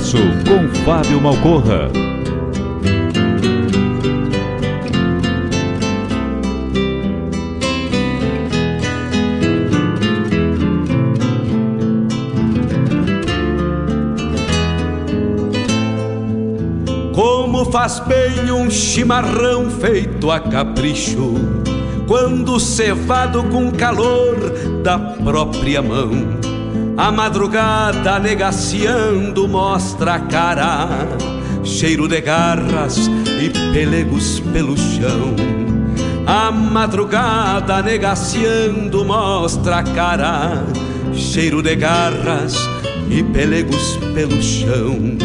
Com Fábio Malcorra. Como faz bem um chimarrão feito a capricho, quando cevado com calor da própria mão a madrugada negaciando mostra a cara, cheiro de garras e pelegos pelo chão. A madrugada negaciando mostra a cara, cheiro de garras e pelegos pelo chão.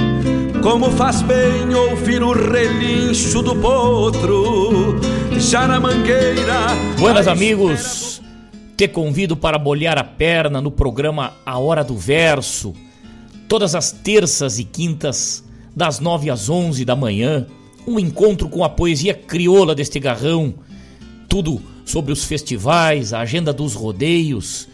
Como faz bem ouvir o relincho do potro, já na mangueira. Buenas amigos, te convido para molhar a perna no programa A Hora do Verso, todas as terças e quintas, das nove às onze da manhã, um encontro com a poesia crioula deste garrão, tudo sobre os festivais, a agenda dos rodeios,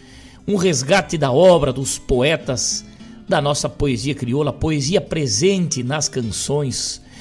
um resgate da obra dos poetas da nossa poesia crioula, poesia presente nas canções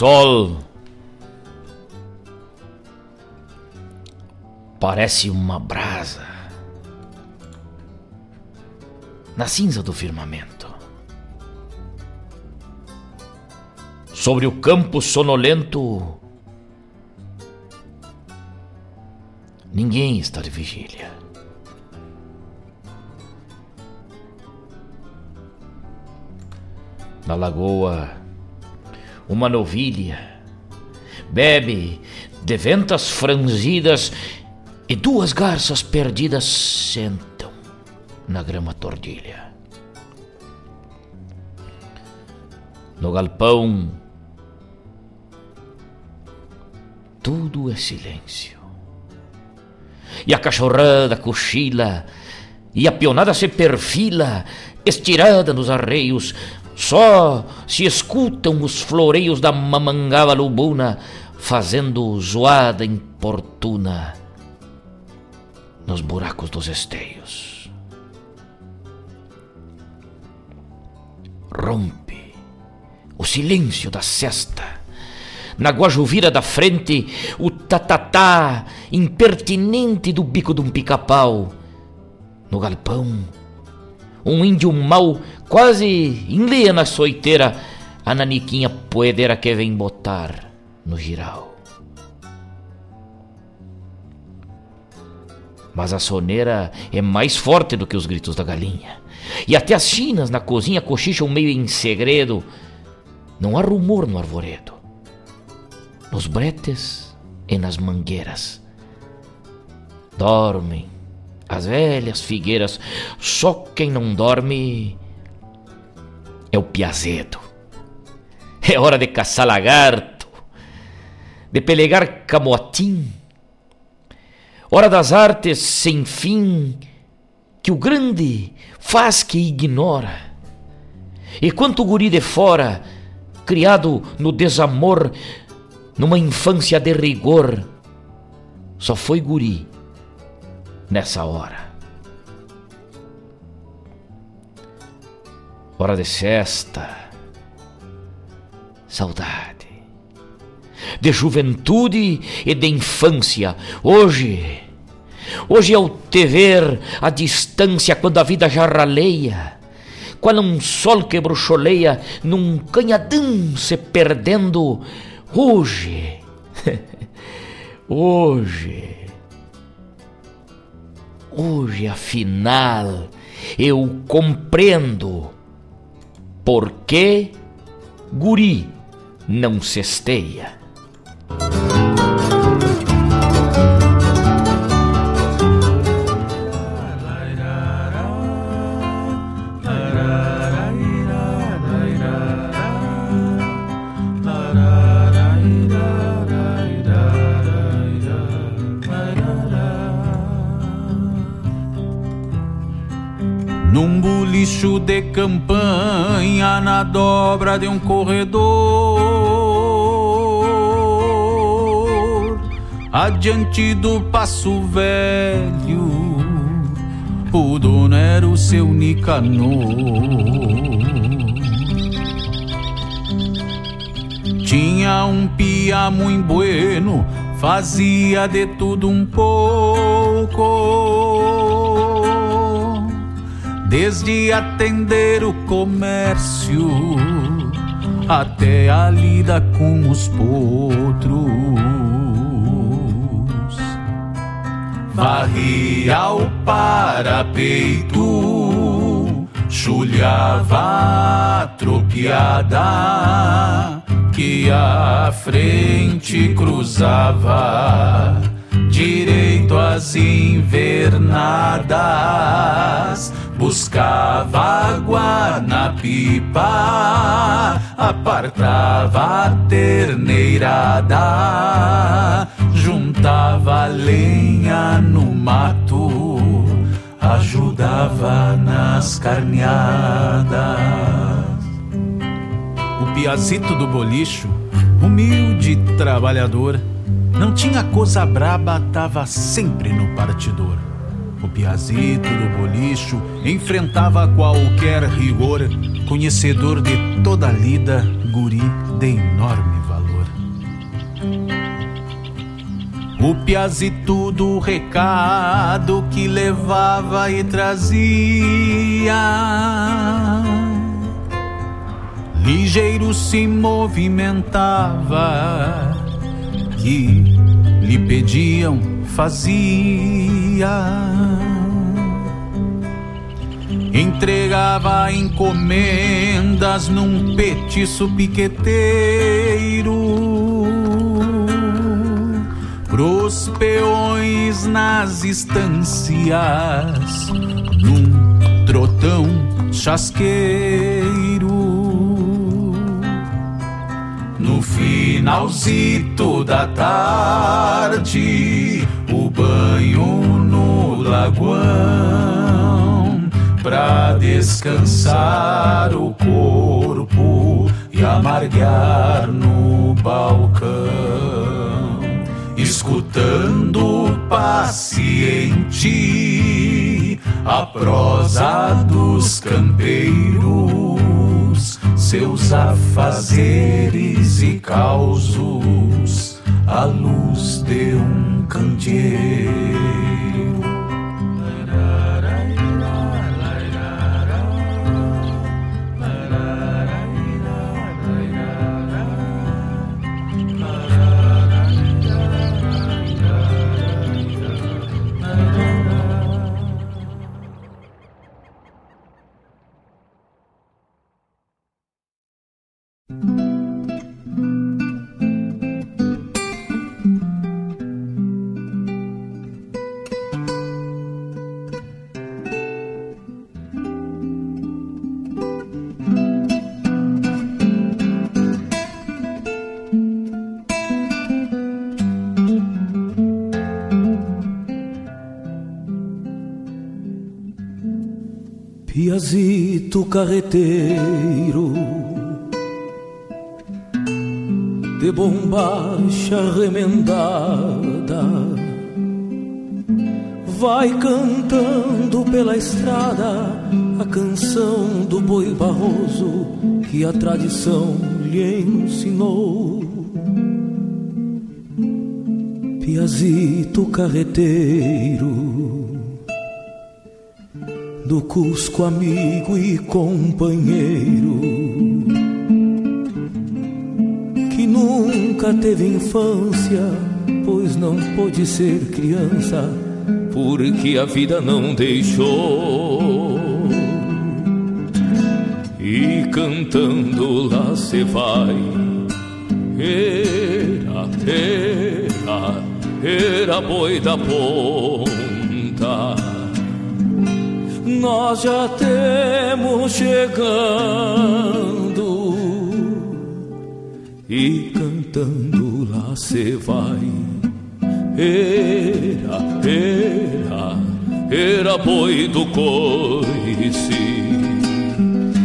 sol parece uma brasa na cinza do firmamento. Sobre o campo sonolento, ninguém está de vigília. Na lagoa, uma novilha. Bebe de ventas franzidas e duas garças perdidas sentam na grama tordilha. No galpão, tudo é silêncio. E a cachorrada cochila, e a pionada se perfila, estirada nos arreios, só se escutam os floreios da mamangava lubuna fazendo zoada importuna nos buracos dos esteios. Rompe o silêncio da cesta. Na guajuvira da frente, o tatatá impertinente do bico de um pica-pau. No galpão, um índio mau quase enlia na soiteira a naniquinha poedeira que vem botar no giral. Mas a soneira é mais forte do que os gritos da galinha. E até as chinas na cozinha cochicham meio em segredo, Não há rumor no arvoredo, nos bretes e nas mangueiras. Dormem as velhas figueiras, só quem não dorme é o piazedo. É hora de caçar lagarto, de pelegar camotim. Hora das artes sem fim que o grande faz que ignora. E quanto guri de fora, criado no desamor, numa infância de rigor, só foi guri nessa hora. Hora de festa, saudade, de juventude e de infância. Hoje, hoje é o te ver a distância quando a vida já raleia qual um sol que bruxoleia num canhadão se perdendo. Hoje, hoje, hoje afinal eu compreendo por que guri não cesteia. Lixo de campanha na dobra de um corredor. Adiante do passo velho, o dono era o seu Nicanor. Tinha um pia muito bueno, fazia de tudo um pouco desde atender o comércio até a lida com os potros. Varria o parapeito, chulhava a tropiada que a frente cruzava direito às invernadas buscava água na pipa, apartava a terneirada, juntava lenha no mato, ajudava nas carneadas. O piazito do bolicho, humilde trabalhador, não tinha coisa braba, tava sempre no partidor o piazito do bolicho enfrentava qualquer rigor, conhecedor de toda a lida, guri de enorme valor. O piazito do recado que levava e trazia. Ligeiro se movimentava, que lhe pediam, fazia entregava encomendas num petiço piqueteiro. Pros peões nas estâncias num trotão chasqueiro. No finalzito da tarde o banho lagoão pra descansar o corpo e amargar no balcão, escutando paciente a prosa dos campeiros, seus afazeres e causos à luz de um candeeiro. Piazito carreteiro de bombacha remendada vai cantando pela estrada a canção do boi barroso que a tradição lhe ensinou. Piazito carreteiro, do Cusco amigo e companheiro, que nunca teve infância, pois não pôde ser criança, porque a vida não deixou. E cantando lá se vai, era, era era boi da ponta. Nós já temos chegando e cantando lá se vai. Era, era, era boi do coice.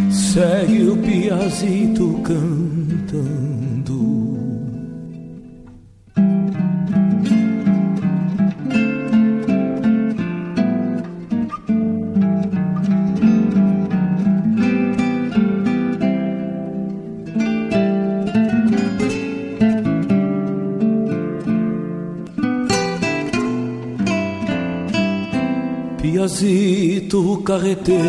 Segue o piazito cantando. Carreteiro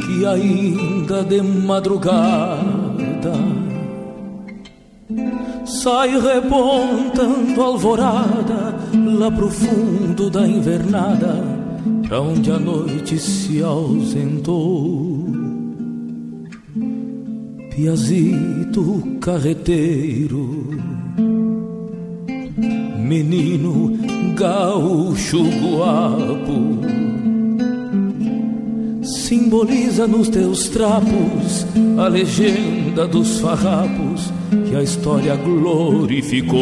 que ainda de madrugada sai repontando alvorada lá pro fundo da invernada pra onde a noite se ausentou. Piazito carreteiro menino gaúcho guapo. Simboliza nos teus trapos a legenda dos farrapos que a história glorificou.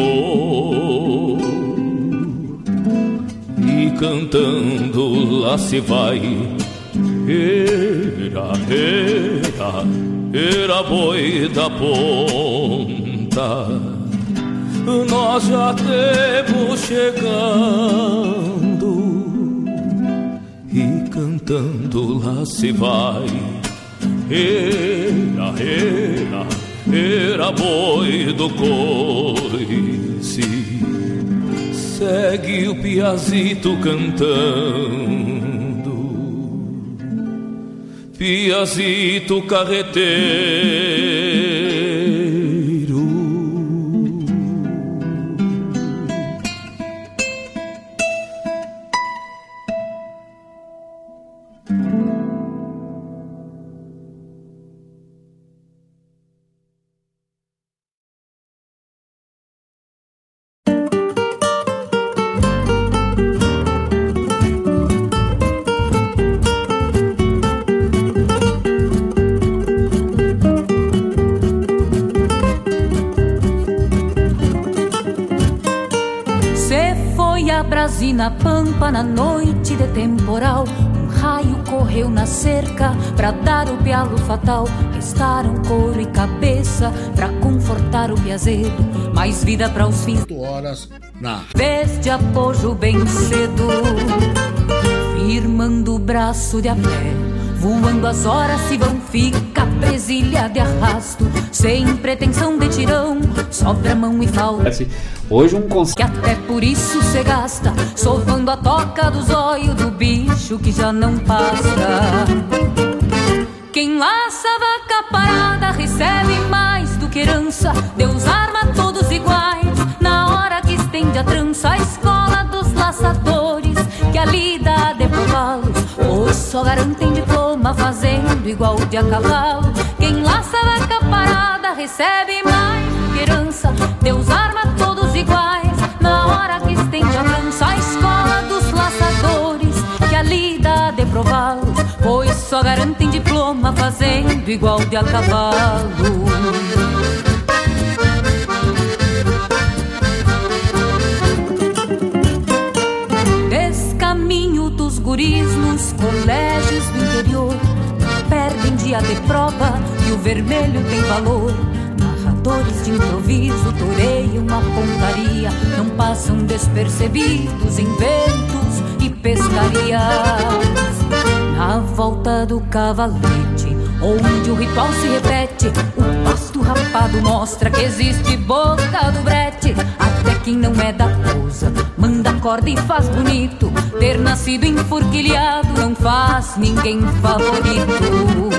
E cantando lá se vai, era, era, era boi da ponta nós já temos chegando e cantando lá se vai. Era, era, era boi do coice. Segue o piazito cantando, piazito carreteiro. Na noite de temporal. Um raio correu na cerca pra dar o pialo fatal. Restaram couro e cabeça pra confortar o piazedo. Mais vida para os fins. horas na. Vez de apoio bem cedo, firmando o braço de a pé Voando as horas se vão, fica presilha de arrasto, sem pretensão de tirão, sobra mão e falta. Hoje um cons... Que até por isso se gasta, sovando a toca dos olhos do bicho que já não passa. Quem laça vaca parada recebe mais do que herança, Deus arma todos iguais, na hora que estende a trança, a escola dos só garantem diploma fazendo igual de a cavalo. Quem laça vaca parada recebe mais herança. Deus arma todos iguais na hora que estende a lança. A escola dos laçadores que a lida de prová-los, pois só garantem diploma fazendo igual de a cavalo. Guris nos colégios do interior perdem dia de prova e o vermelho tem valor. Narradores de improviso toreiam a pontaria, não passam despercebidos em ventos e pescarias. Na volta do cavalete, onde o ritual se repete, o pasto rapado mostra que existe boca do brete. Até quem não é da pousa, manda corda e faz bonito. Ter nascido enforquilhado não faz ninguém favorito.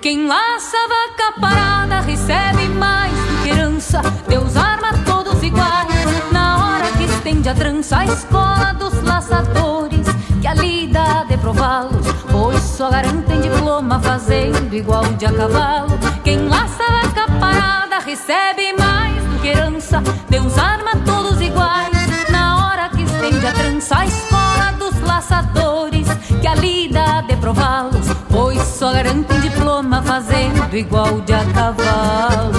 Quem laça vaca parada recebe mais do que herança. Deus arma todos iguais. Na hora que estende a trança, a escola dos laçadores. Que a lida de prová-los, pois só garantem diploma fazendo igual de a cavalo. Quem laça vaca parada recebe Deus arma todos iguais. Na hora que estende a trança, a escola dos laçadores. Que a lida de prová-los, pois só garantem diploma fazendo igual de a cavalo.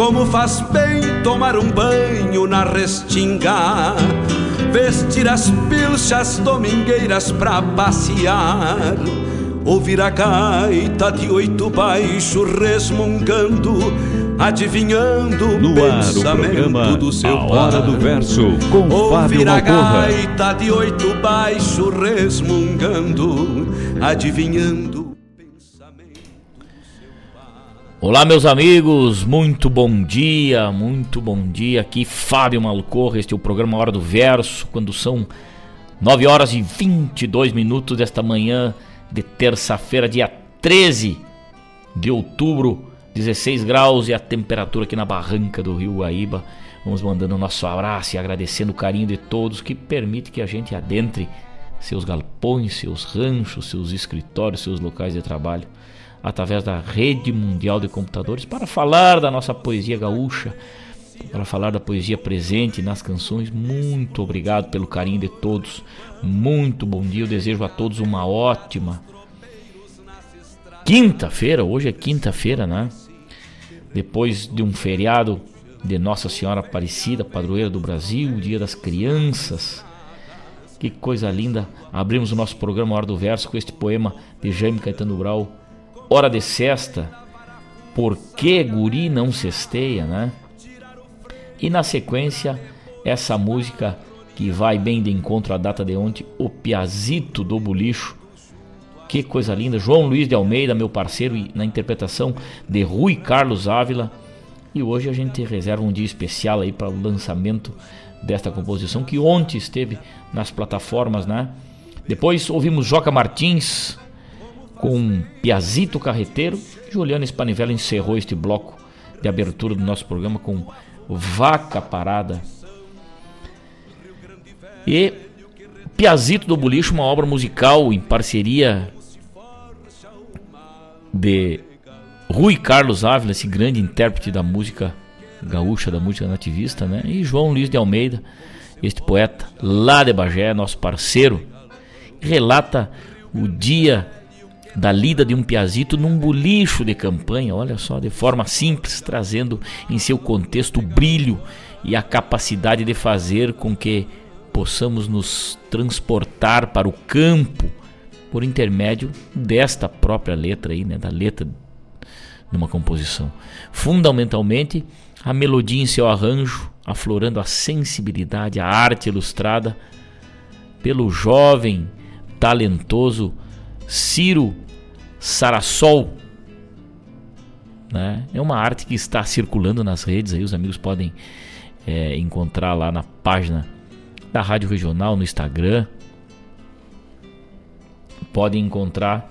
Como faz bem tomar um banho na restinga, vestir as pilchas domingueiras pra passear, ouvir a gaita de oito baixo resmungando, adivinhando No o ar, o pensamento programa do seu A Hora do Verso, com Fábio Ouvir a Malcorra. gaita de oito baixo resmungando, adivinhando Olá, meus amigos, muito bom dia, muito bom dia. Aqui Fábio Malcorra, este é o programa Hora do Verso, quando são 9 horas e 22 minutos desta manhã de terça-feira, dia 13 de outubro, 16 graus e a temperatura aqui na barranca do Rio Guaíba. Vamos mandando o nosso abraço e agradecendo o carinho de todos que permite que a gente adentre seus galpões, seus ranchos, seus escritórios, seus locais de trabalho através da rede mundial de computadores para falar da nossa poesia gaúcha, para falar da poesia presente nas canções. Muito obrigado pelo carinho de todos. Muito bom dia. Eu desejo a todos uma ótima quinta-feira. Hoje é quinta-feira, né? Depois de um feriado de Nossa Senhora Aparecida, padroeira do Brasil, Dia das Crianças. Que coisa linda. Abrimos o nosso programa Hora do Verso com este poema de Jaime Caetano Brau, Hora de Sesta. Por que guri não cesteia, né? E na sequência, essa música que vai bem de encontro à data de ontem, O Piazito do Bolicho. Que coisa linda. João Luiz de Almeida, meu parceiro, na interpretação de Rui Carlos Ávila. E hoje a gente reserva um dia especial aí para o lançamento desta composição que ontem esteve nas plataformas, né? Depois ouvimos Joca Martins com Piazito Carreteiro. Juliana Spanivella encerrou este bloco de abertura do nosso programa com Vaca Parada. E Piazito do Bulicho, uma obra musical em parceria de Rui Carlos Ávila, esse grande intérprete da música gaúcha, da música nativista, né? E João Luiz de Almeida, este poeta lá de Bagé, nosso parceiro, relata o dia da lida de um piazito num bulicho de campanha, olha só, de forma simples, trazendo em seu contexto o brilho e a capacidade de fazer com que possamos nos transportar para o campo por intermédio desta própria letra aí, né, da letra de uma composição. Fundamentalmente, a melodia em seu arranjo, aflorando a sensibilidade, a arte ilustrada pelo jovem, talentoso Ciro Sarasol. Né? É uma arte que está circulando nas redes, aí os amigos podem é, encontrar lá na página da Rádio Regional no Instagram. Podem encontrar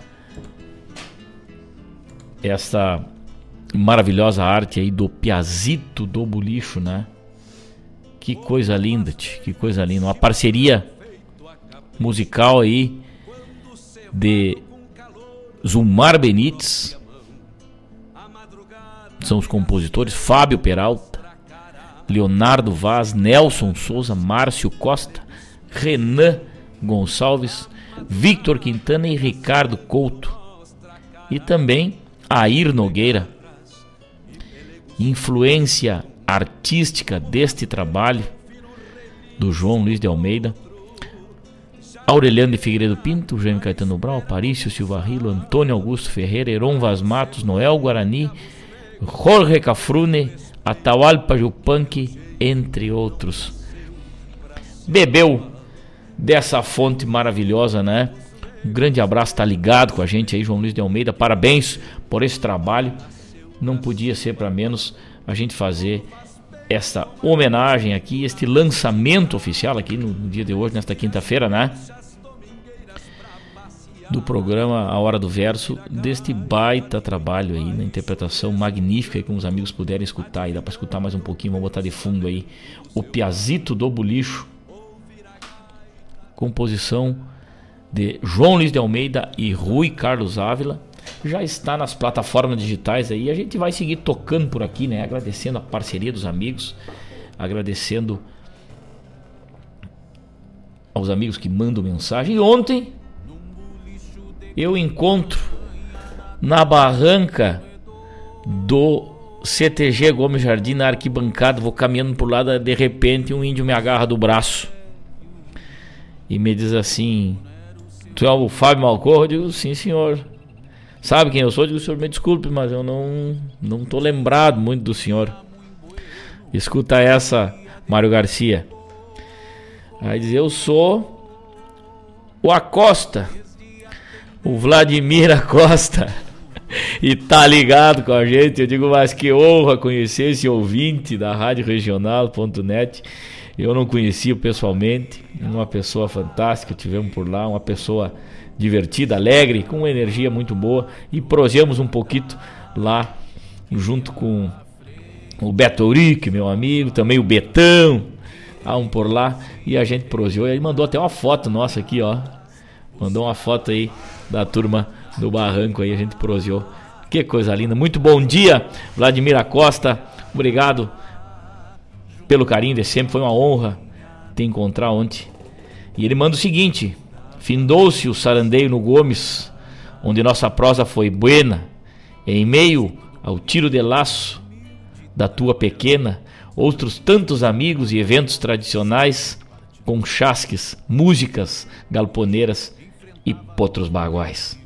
essa maravilhosa arte aí do Piazito do Bulicho, né? Que coisa linda, que coisa linda. Uma parceria musical aí de Zumar Benites. São os compositores Fábio Peralta, Leonardo Vaz, Nelson Souza, Márcio Costa, Renan Gonçalves, Victor Quintana e Ricardo Couto. E também Air Nogueira. Influência artística deste trabalho do João Luiz de Almeida. Aureliano de Figueiredo Pinto, Jaime Caetano Brau, Parício Silva Rilo, Antônio Augusto Ferreira, Heron Vaz Matos, Noel Guarani, Jorge Cafrune, Atahualpa Yupanqui, entre outros. Bebeu dessa fonte maravilhosa, né? Um grande abraço, tá ligado com a gente aí, João Luiz de Almeida. Parabéns por esse trabalho. Não podia ser para menos a gente fazer essa homenagem aqui, este lançamento oficial aqui no dia de hoje, nesta quinta-feira, né? Do programa A Hora do Verso, deste baita trabalho aí, na interpretação magnífica aí, como os amigos puderem escutar, e dá para escutar mais um pouquinho, vamos botar de fundo aí, o Piazito do Bulicho, composição de João Luiz de Almeida e Rui Carlos Ávila, já está nas plataformas digitais aí. A gente vai seguir tocando por aqui, né? Agradecendo a parceria dos amigos, agradecendo aos amigos que mandam mensagem. E ontem eu encontro na barranca do CTG Gomes Jardim, na arquibancada, vou caminhando por lá, de repente um índio me agarra do braço e me diz assim: Tu é o Fábio Malcorro? Eu digo: Sim, senhor. Sabe quem eu sou? Eu digo: Senhor, me desculpe, mas eu não, não tô lembrado muito do senhor. Escuta essa, Mário Garcia. Aí diz: Eu sou o Acosta, o Vladimir Acosta. e tá ligado com a gente. Eu digo, mas que honra conhecer esse ouvinte da Rádio Regional.net. Eu não conhecia pessoalmente, uma pessoa fantástica, tivemos por lá, uma pessoa divertida, alegre, com uma energia muito boa e prosemos um pouquinho lá junto com o Beto Eurique, meu amigo, também o Betão, estavam por lá e a gente proseou e ele mandou até uma foto nossa aqui, ó. Mandou uma foto aí da turma do barranco aí, a gente proseou. Que coisa linda. Muito bom dia, Vladimir Acosta. Obrigado pelo carinho de sempre. Foi uma honra te encontrar ontem. E ele manda o seguinte: Findou-se o sarandeio no Gomes, onde nossa prosa foi buena, em meio ao tiro de laço da tua pequena, outros tantos amigos e eventos tradicionais, com chasques, músicas galponeiras e potros baguais.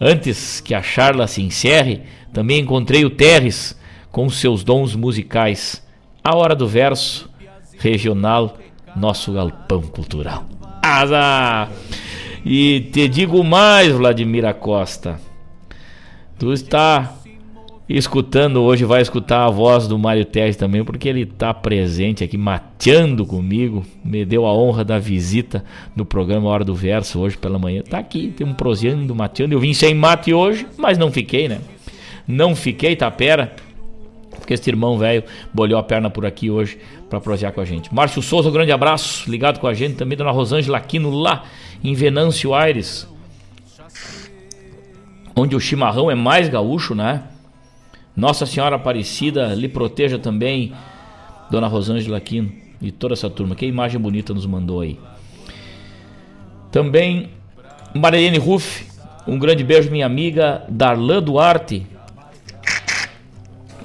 Antes que a charla se encerre, também encontrei o Terres com seus dons musicais a hora do verso regional, nosso galpão cultural. Asa! E te digo mais, Vladimir Costa. Tu está escutando hoje, vai escutar a voz do Mário Teres também, porque ele está presente aqui, mateando comigo. Me deu a honra da visita no programa Hora do Verso hoje pela manhã. Tá aqui, tem um proseando, mateando. Eu vim sem mate hoje, mas não fiquei, né? Não fiquei, tapera. Porque este irmão velho bolhou a perna por aqui hoje para prosear com a gente. Márcio Souza, um grande abraço, ligado com a gente também. Dona Rosângela Aquino lá em Venâncio Aires. Onde o chimarrão é mais gaúcho, né? Nossa Senhora Aparecida lhe proteja também, Dona Rosângela Aquino e toda essa turma. Que imagem bonita nos mandou aí. Também Marilene Ruff, um grande beijo, minha amiga Darlan Duarte,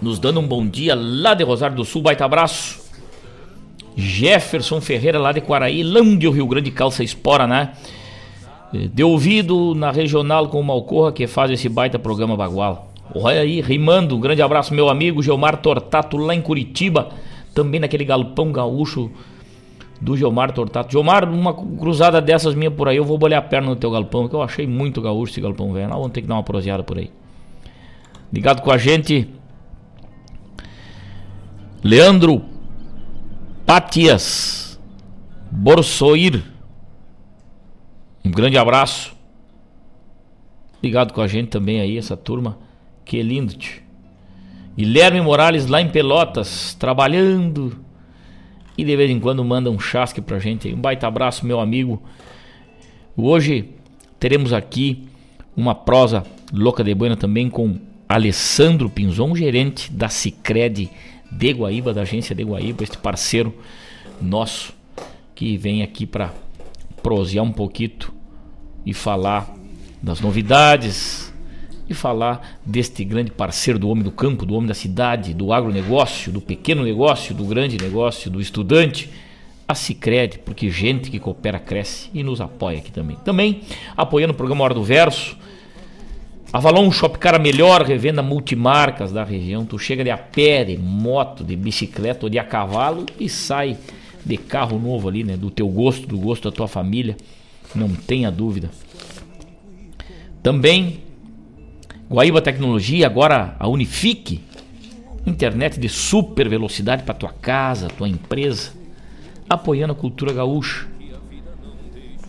nos dando um bom dia lá de Rosário do Sul, baita abraço. Jefferson Ferreira lá de Quaraí, Lândio, Rio Grande, calça espora, né? Deu ouvido na regional com o Malcorra que faz esse baita programa bagual. Olha aí, rimando. Um grande abraço, meu amigo Geomar Tortato, lá em Curitiba. Também naquele galpão gaúcho do Geomar Tortato. Geomar, uma cruzada dessas minha por aí, eu vou bolhar a perna no teu galpão, que eu achei muito gaúcho esse galpão velho. Vamos ter que dar uma proseada por aí. Ligado com a gente. Leandro Patias Borsoir. Um grande abraço. Ligado com a gente também aí, essa turma. Que lindo, tio. Guilherme Morales lá em Pelotas, trabalhando. E de vez em quando manda um chasque pra gente. Um baita abraço, meu amigo. Hoje teremos aqui uma prosa louca de buena também com Alessandro Pinzon, gerente da Cicred de Guaíba, da agência de Guaíba, este parceiro nosso que vem aqui para prosear um pouquinho e falar das novidades, e falar deste grande parceiro do homem do campo, do homem da cidade, do agronegócio, do pequeno negócio, do grande negócio, do estudante, a Cicred, porque gente que coopera cresce e nos apoia aqui também. Também apoiando o programa Hora do Verso, Avalon Shopcar a melhor revenda multimarcas da região. Tu chega de a pé, de moto, de bicicleta ou de a cavalo e sai de carro novo ali, né? Do teu gosto, do gosto da tua família. Não tenha dúvida. Também Guaíba Tecnologia, agora a Unifique, internet de super velocidade para tua casa, tua empresa, apoiando a cultura gaúcha.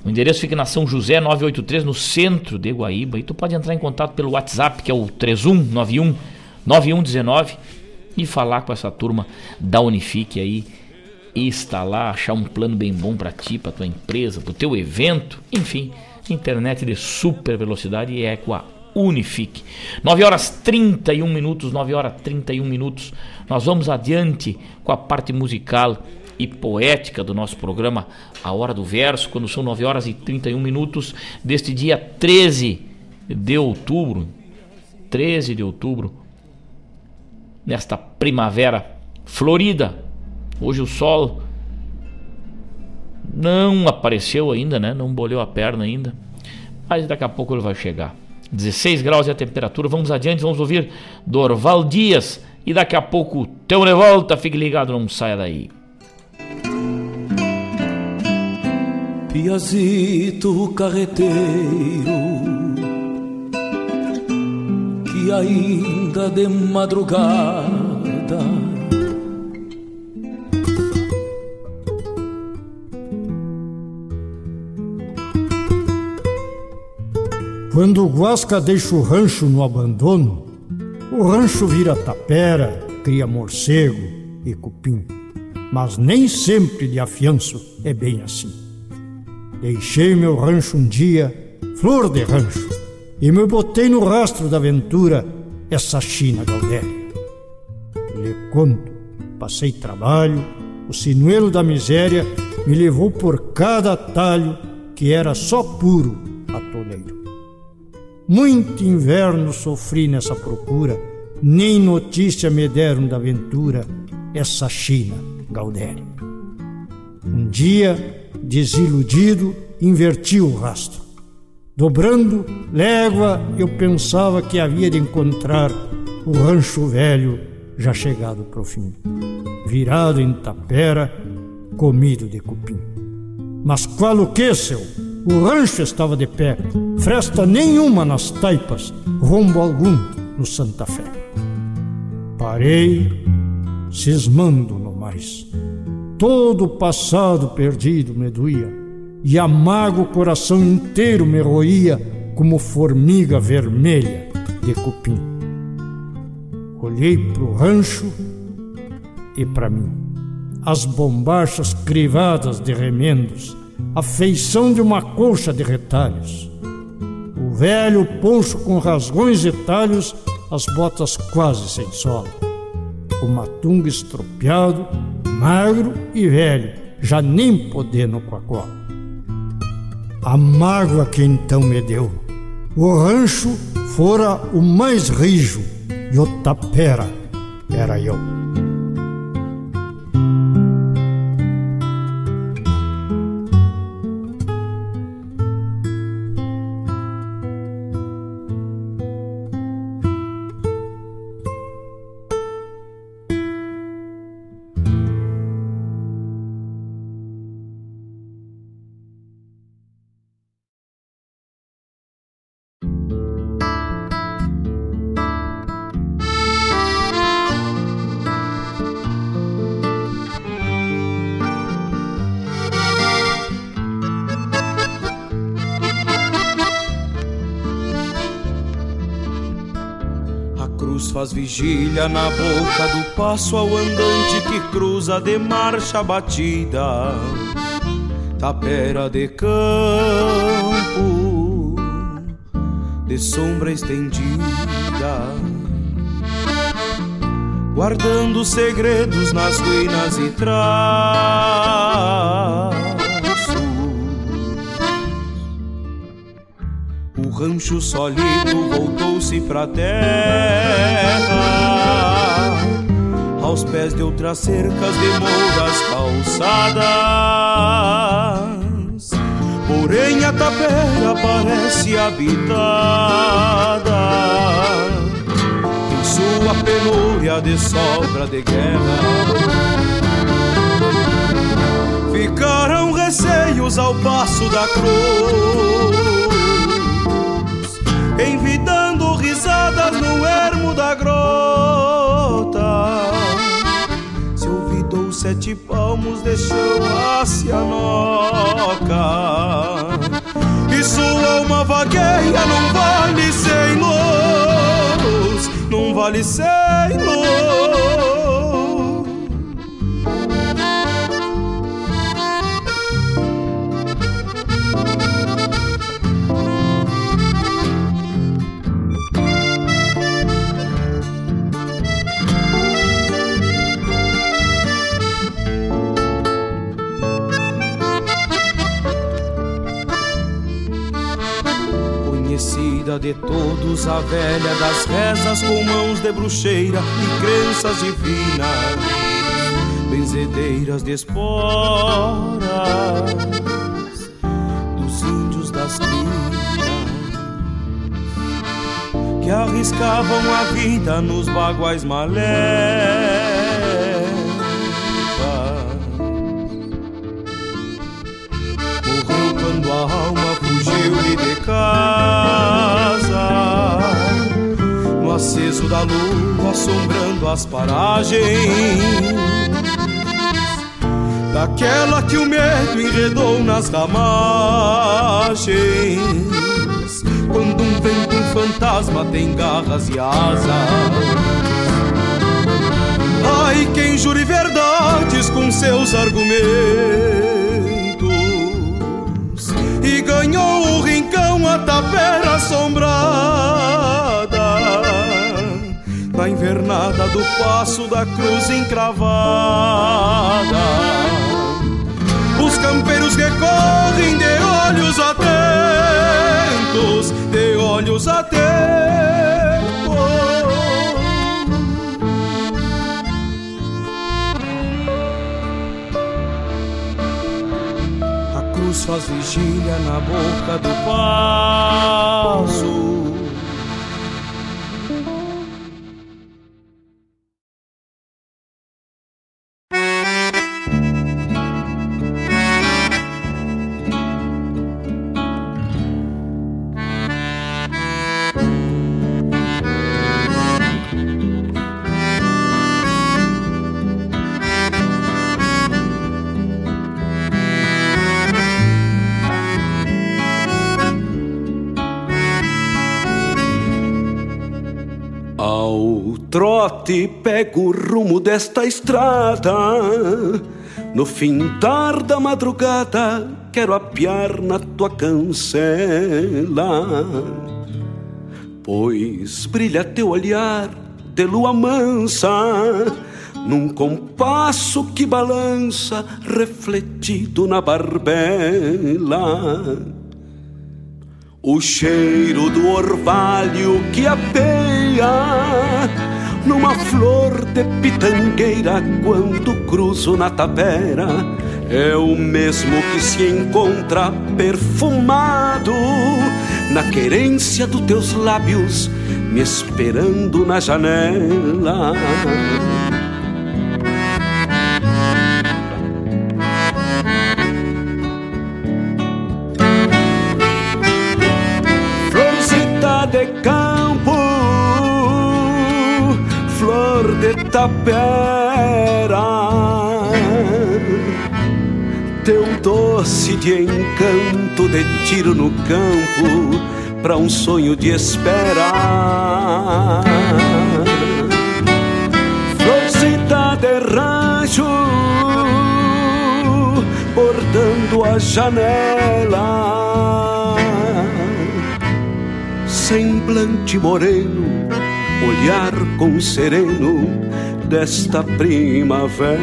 O endereço fica na São José 983, no centro de Guaíba. E tu pode entrar em contato pelo WhatsApp, que é o 3191 9119, e falar com essa turma da Unifique aí. E instalar, achar um plano bem bom para ti, para tua empresa, para o teu evento, enfim, internet de super velocidade e é com a Unifique. 9 horas 31 minutos, 9 horas 31 minutos. Nós vamos adiante com a parte musical e poética do nosso programa A Hora do Verso, quando são 9 horas e 31 minutos deste dia 13 de outubro. 13 de outubro, nesta primavera florida. Hoje o sol não apareceu ainda, né? Não bolhou a perna ainda. Mas daqui a pouco ele vai chegar. 16 graus é a temperatura. Vamos adiante, vamos ouvir Dorval Dias. E daqui a pouco, teu de volta. Fique ligado, não saia daí. Piazito carreteiro Que ainda de madrugada Quando o Guasca deixa o rancho no abandono, o rancho vira tapera, cria morcego e cupim. Mas nem sempre de afianço é bem assim. Deixei meu rancho um dia, flor de rancho, e me botei no rastro da aventura essa China Galdéria. Lhe conto, passei trabalho, o sinuelo da miséria me levou por cada talho que era só puro atoleiro. Muito inverno sofri nessa procura, nem notícia me deram da aventura essa China Galdéria. Um dia, desiludido, inverti o rastro. Dobrando légua, eu pensava que havia de encontrar o rancho velho já chegado pro fim, virado em tapera, comido de cupim. Mas qual o que, seu? O rancho estava de pé, fresta nenhuma nas taipas, rombo algum no Santa Fé. Parei, cismando no mais. Todo o passado perdido me doía, e amargo o coração inteiro me roía como formiga vermelha de cupim. Olhei pro rancho e para mim. As bombachas crivadas de remendos, a feição de uma colcha de retalhos. O velho poncho com rasgões e talhos, as botas quase sem sola. O matungo estropiado, magro e velho, já nem podendo com a cola. A mágoa que então me deu. O rancho fora o mais rijo e o tapera era eu. Vigília na boca do passo ao andante que cruza de marcha batida, tapera de campo, de sombra estendida, guardando segredos nas ruínas e traços. Rancho sólido voltou-se pra terra. Aos pés de outras cercas de mouras calçadas Porém a tapera parece habitada. Em sua penúria de sobra de guerra Ficaram receios ao passo da cruz risadas no ermo da grota. Se ouvidou sete palmos de chão a cianoca. E sua alma vagueia num vale sem luz, num vale sem luz. Conhecida de todos, a velha das rezas com mãos de bruxeira e crenças divinas, benzedeiras de esporas dos índios das crinas que arriscavam a vida nos baguais maléficas. Fugiu-lhe de casa. No aceso da lua assombrando as paragens. Daquela que o medo enredou nas ramagens. Quando um vento, um fantasma tem garras e asas. Ai, quem jure verdades com seus argumentos e ganhou o rincão a tapera assombrada na invernada do passo da cruz encravada. Os campeiros recorrem de olhos atentos, de olhos atentos. Faz vigília na boca do passo. Trote pego o rumo desta estrada. No fintar da madrugada, quero apiar na tua cancela. Pois brilha teu olhar de lua mansa, num compasso que balança, refletido na barbela. O cheiro do orvalho que apeia numa flor de pitangueira quando cruzo na tapera é o mesmo que se encontra perfumado na querência dos teus lábios me esperando na janela. Florcita de campo, tapera, teu doce de encanto de tiro no campo para um sonho de espera. Florcita de rancho, bordando a janela. Semblante moreno, olhar com sereno desta primavera.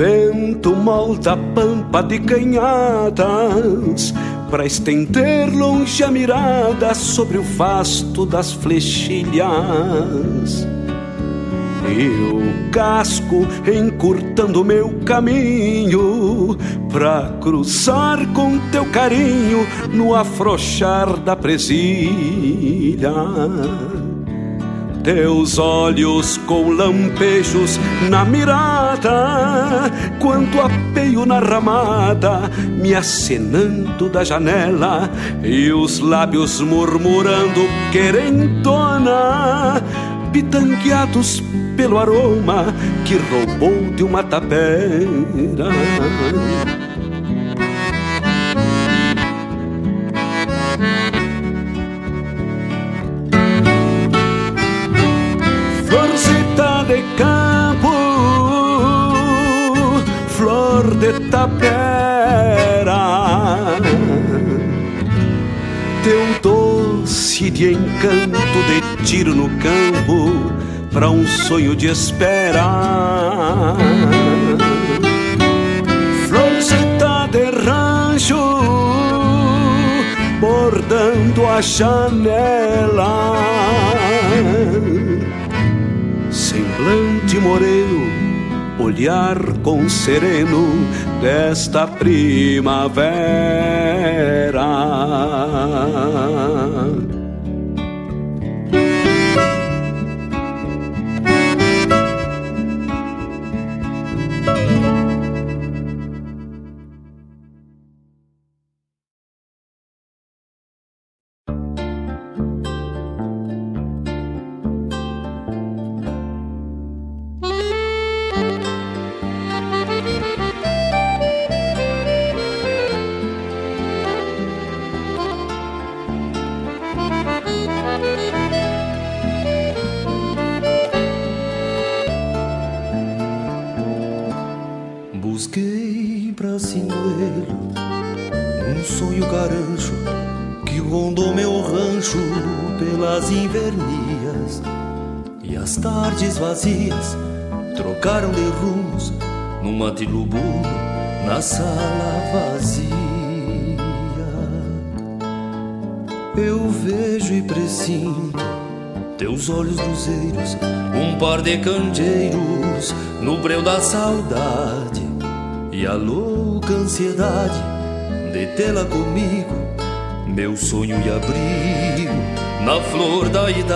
Vento molda a pampa de canhadas para estender longe a mirada sobre o vasto das flechilhas. E o casco encurtando meu caminho pra cruzar com teu carinho no afrouxar da presilha. Teus olhos com lampejos na mirada, quando apeio na ramada, me acenando da janela, e os lábios murmurando querendona, pitangueados pelo aroma que roubou de uma tapera. Flor de tapera, teu doce de encanto de tiro no campo para um sonho de espera. Florcita de rancho, bordando a janela semblante moreno, olhar com sereno desta primavera. Olhos luzeiros, um par de candeeiros no breu da saudade e a louca ansiedade de tê-la comigo, meu sonho e abrigo na flor da idade.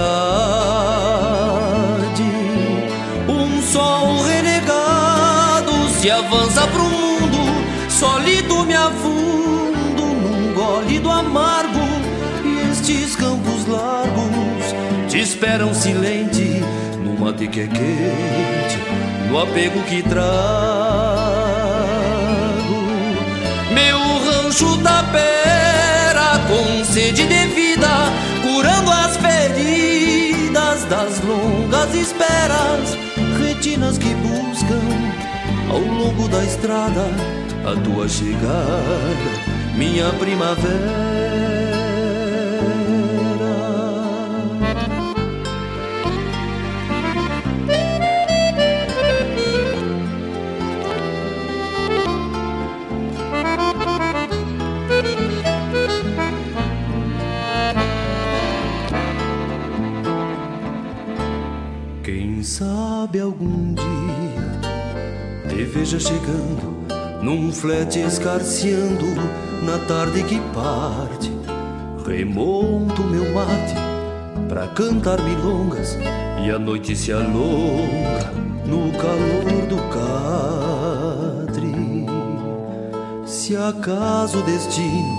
Um sol renegado se avança pro mundo, Sólido me afundo num gole do amargo E estes campos esperam silente No mate que é quente, no apego que trago Meu rancho tapera com sede de vida Curando as feridas das longas esperas Retinas que buscam ao longo da estrada a tua chegada, minha primavera. Veja chegando num flete escarceando na tarde que parte. Remonto meu mate pra cantar milongas e a noite se alonga no calor do catre. Se acaso o destino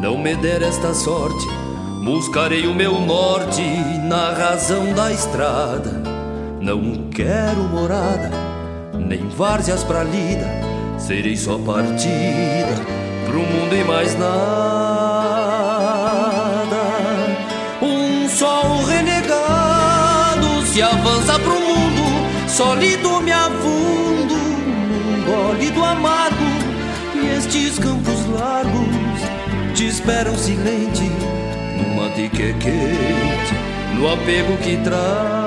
não me der esta sorte, buscarei o meu norte na razão da estrada. Não quero morada, nem várzeas pra lida serei só partida pro mundo e mais nada. Um sol renegado se avança pro mundo, sólido me afundo num gole amargo. E estes campos largos te esperam silente, no mate que é quente, no apego que trago.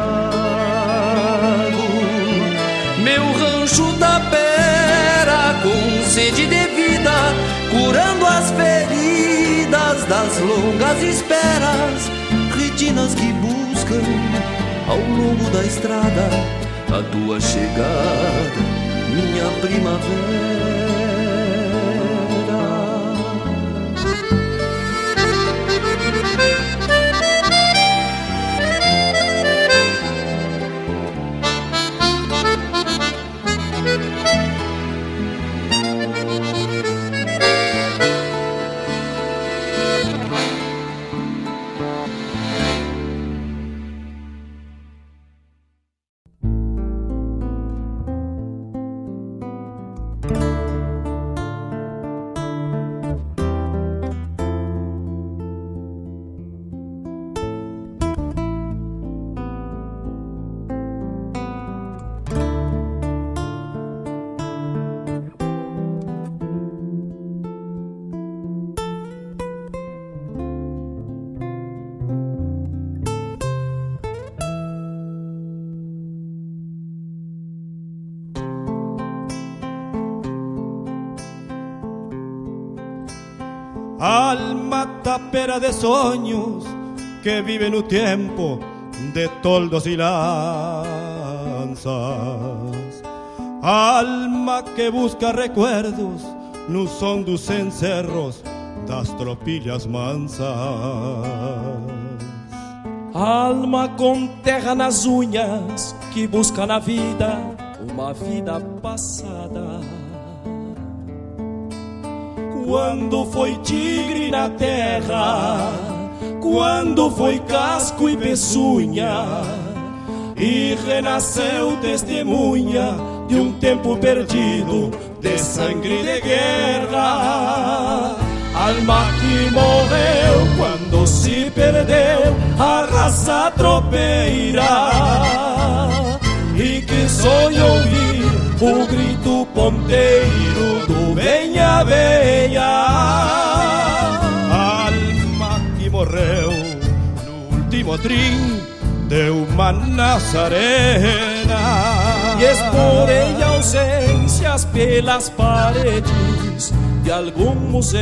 Com sede de vida, curando as feridas das longas esperas, retinas que buscam ao longo da estrada a tua chegada, minha primavera. Tapera de sonhos que vive no tempo de toldos e lanças. Alma que busca recuerdos no som dos cencerros das tropilhas mansas. Alma com terra nas unhas que busca na vida uma vida passada. Quando foi tigre na terra, quando foi casco e peçunha, e renasceu testemunha de um tempo perdido de sangue de guerra. Alma que morreu quando se perdeu a raça tropeira e que sonha ouvir o grito ponteiro do venha, venha. Alma que morreu no último trim de uma Nazarena. E exporei ausências pelas paredes de algum museu.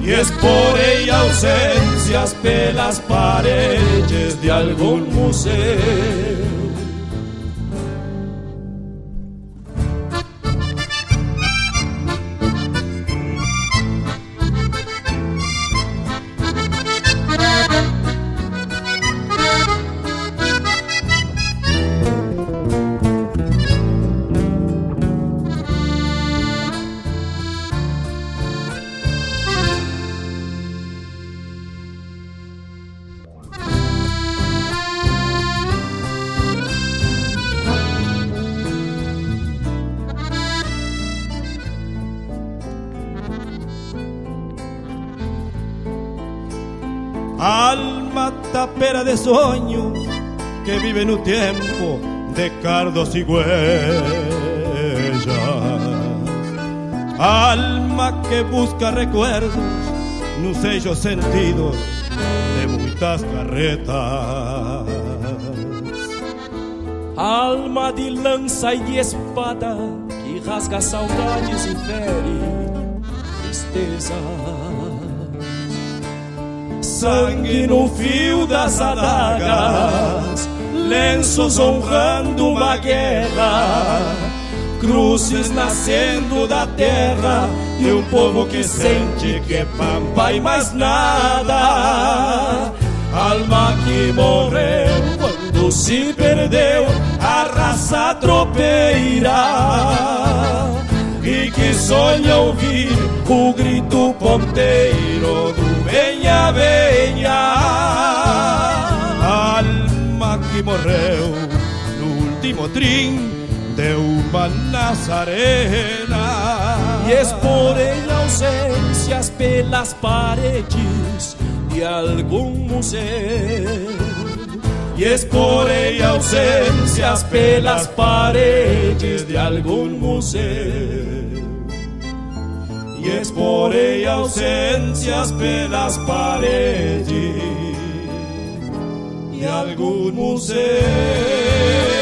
E exporei ausências pelas paredes de algum museu. Alma tapera de sonhos que vive no tempo de cardos e huellas. Alma que busca recuerdos nos sellos sentidos de muitas carretas. Alma de lança e de espada que rasga saudades e fere tristeza. Sangue no fio das adagas, lenços honrando uma guerra, cruzes nascendo da terra e um povo que sente que é pampa e mais nada. Alma que morreu quando se perdeu a raça tropeira que sonha ouvir o grito ponteiro do venha, venha. Alma que morreu no último trim de uma Nazarena e exporei ausências pelas paredes de algum museu y es por ella ausencias pelas paredes de algún museo. Y es por ella ausencias pelas paredes de algún museo.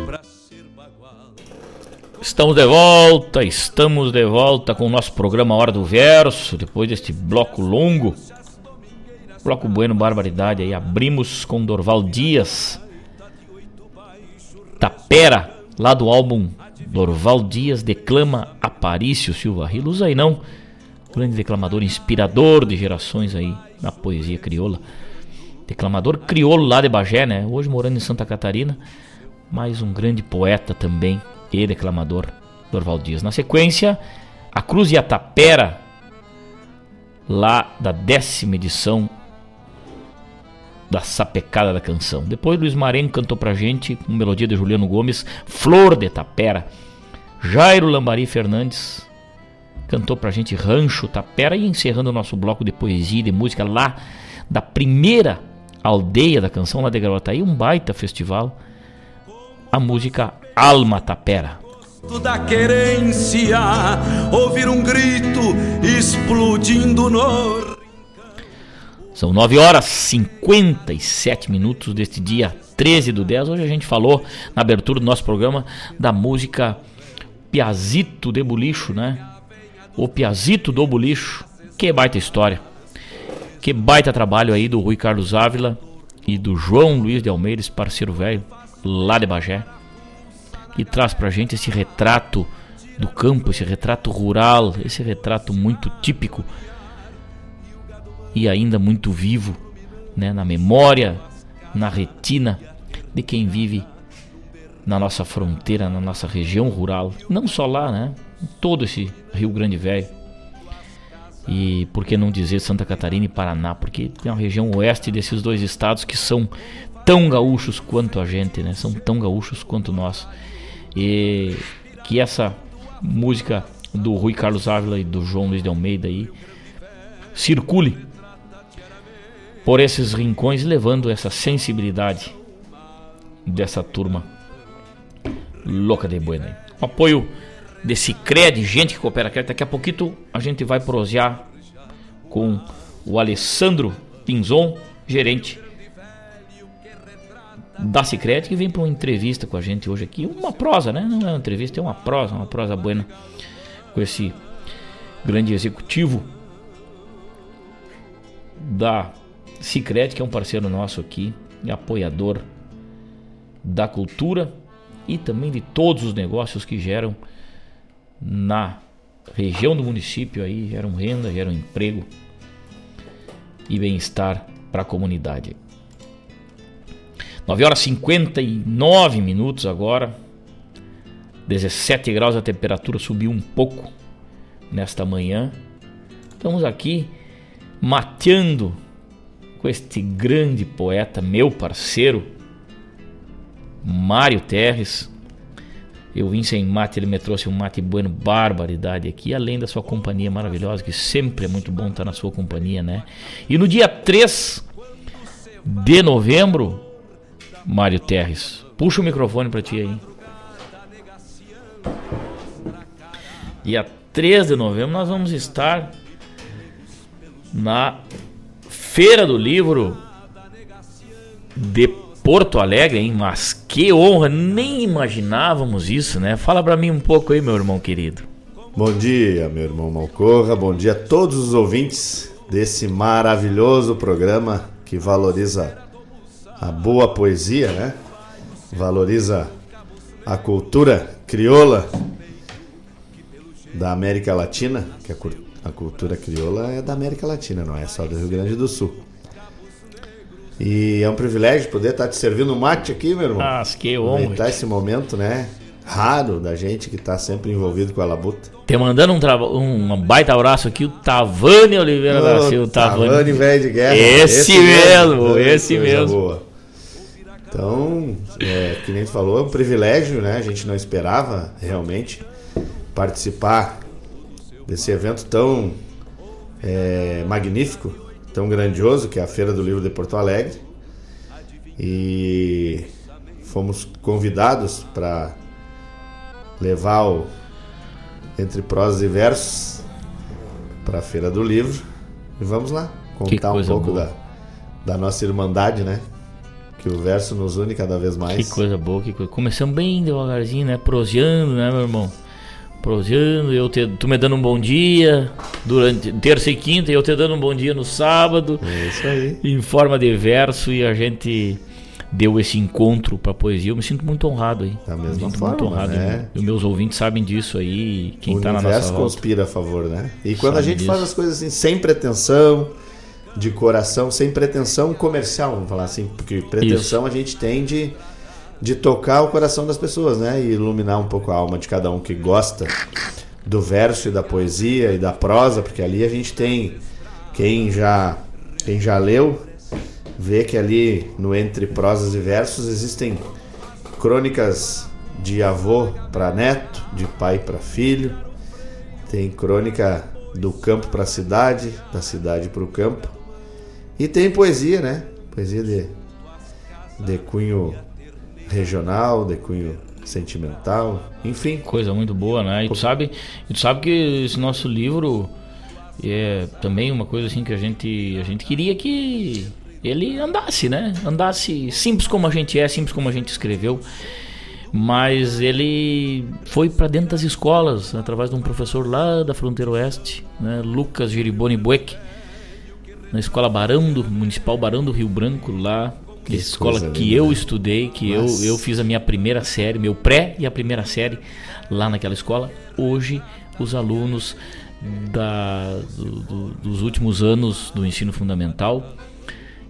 Estamos de volta, estamos de volta com o nosso programa Hora do Verso, depois deste bloco longo. Bloco Bueno Barbaridade aí, abrimos com Dorval Dias. Tapera, lá do álbum Dorval Dias declama Aparício Silva Rilos aí não. Grande declamador, inspirador de gerações aí na poesia crioula. Declamador crioulo lá de Bagé, né? Hoje morando em Santa Catarina, mas um grande poeta também e declamador Dorval Dias. Na sequência, a Cruz e a Tapera, lá da décima edição da Sapecada da Canção. Depois Luiz Marenco cantou pra gente, com melodia de Juliano Gomes, Flor de Tapera. Jairo Lambari Fernandes cantou pra gente Rancho Tapera e encerrando o nosso bloco de poesia e de música lá da primeira aldeia da canção lá de Gravataí, um baita festival, a música Alma Tapera. Da querência, ouvir um grito explodindo no. São 9 horas 57 minutos deste dia 13 do 10. Hoje a gente falou na abertura do nosso programa da música Piazito de Bulicho, né? O Piazito do Bulicho. Que baita história. Que baita trabalho aí do Rui Carlos Ávila e do João Luiz de Almeida, parceiro velho, lá de Bagé que traz pra gente esse retrato do campo, esse retrato rural, esse retrato muito típico e ainda muito vivo, né, na memória, na retina de quem vive na nossa fronteira, na nossa região rural, não só lá, né, todo esse Rio Grande Velho. E por que não dizer Santa Catarina e Paraná, porque tem uma região oeste desses dois estados que são tão gaúchos quanto a gente, né? São tão gaúchos quanto nós e que essa música do Rui Carlos Ávila e do João Luiz de Almeida aí circule por esses rincões levando essa sensibilidade dessa turma louca de buena. O apoio desse CRED, gente que coopera aqui. Daqui a pouquinho a gente vai prosear com o Alessandro Pinzon, gerente da Cicred que vem para uma entrevista com a gente hoje aqui. Uma prosa, né? Não é uma entrevista, é uma prosa, uma prosa buena com esse grande executivo da Cicred, que é um parceiro nosso aqui apoiador da cultura e também de todos os negócios que geram na região do município aí, geram renda, geram emprego e bem-estar para a comunidade. 9 horas e 59 minutos agora. 17 graus a temperatura subiu um pouco nesta manhã. Estamos aqui mateando com este grande poeta, meu parceiro, Mário Terres. Eu vim sem mate, ele me trouxe um mate bueno, barbaridade aqui, além da sua companhia maravilhosa, que sempre é muito bom estar na sua companhia, né? E no dia 3 de novembro, Mário Terres, puxa o microfone para ti aí. Dia 3 de novembro nós vamos estar na Feira do Livro de Porto Alegre, hein? Mas que honra, nem imaginávamos isso, né? Fala para mim um pouco aí, meu irmão querido. Bom dia, meu irmão Malcorra, bom dia a todos os ouvintes desse maravilhoso programa que valoriza a boa poesia, né? Valoriza a cultura crioula da América Latina, que a, cultura crioula é da América Latina, não é só do Rio Grande do Sul. E é um privilégio poder estar te servindo mate aqui, meu irmão. Ah, que honra. Aproveitar esse momento, né? Raro da gente que está sempre envolvido com a labuta. Te mandando um, um baita abraço aqui, o Tavani Oliveira oh, da Silva. Tavani, Tavani velho de guerra. Esse, esse mesmo, esse mesmo. Boa. Então, é, que nem tu falou, é um privilégio, né? A gente não esperava realmente participar desse evento tão é, magnífico tão grandioso que é a Feira do Livro de Porto Alegre. E fomos convidados para levar o Entre Prosas e Versos para a Feira do Livro. E vamos lá contar um pouco da, da nossa irmandade, né? Que o verso nos une cada vez mais. Que coisa boa, que coisa. Começamos bem devagarzinho, né? Proseando, né, meu irmão? prosseando, eu te, tu me dando um bom dia durante terça e quinta, e eu te dando um bom dia no sábado. É isso aí. Em forma de verso e a gente deu esse encontro para poesia. Eu me sinto muito honrado aí. Da mesma me forma, muito honrado. Né? E meus ouvintes sabem disso aí, quem o tá na nossa volta. conspira a favor, né? E quando Sabe a gente disso. faz as coisas assim sem pretensão, de coração, sem pretensão comercial, vamos falar assim, porque pretensão Isso. a gente tem de de tocar o coração das pessoas, né? E iluminar um pouco a alma de cada um que gosta do verso e da poesia e da prosa, porque ali a gente tem quem já quem já leu vê que ali no entre prosas e versos existem crônicas de avô para neto, de pai para filho. Tem crônica do campo para a cidade, da cidade para o campo. E tem poesia, né? Poesia de, de cunho regional, de cunho sentimental, enfim. Coisa muito boa, né? E tu sabe, tu sabe que esse nosso livro é também uma coisa assim que a gente a gente queria que ele andasse, né? Andasse simples como a gente é, simples como a gente escreveu. Mas ele foi para dentro das escolas através de um professor lá da fronteira oeste, né? Lucas Giriboni Bueck, na escola Barão do Municipal Barão do Rio Branco lá que escola que linda. eu estudei, que eu, eu fiz a minha primeira série, meu pré e a primeira série lá naquela escola. Hoje, os alunos da, do, do, dos últimos anos do ensino fundamental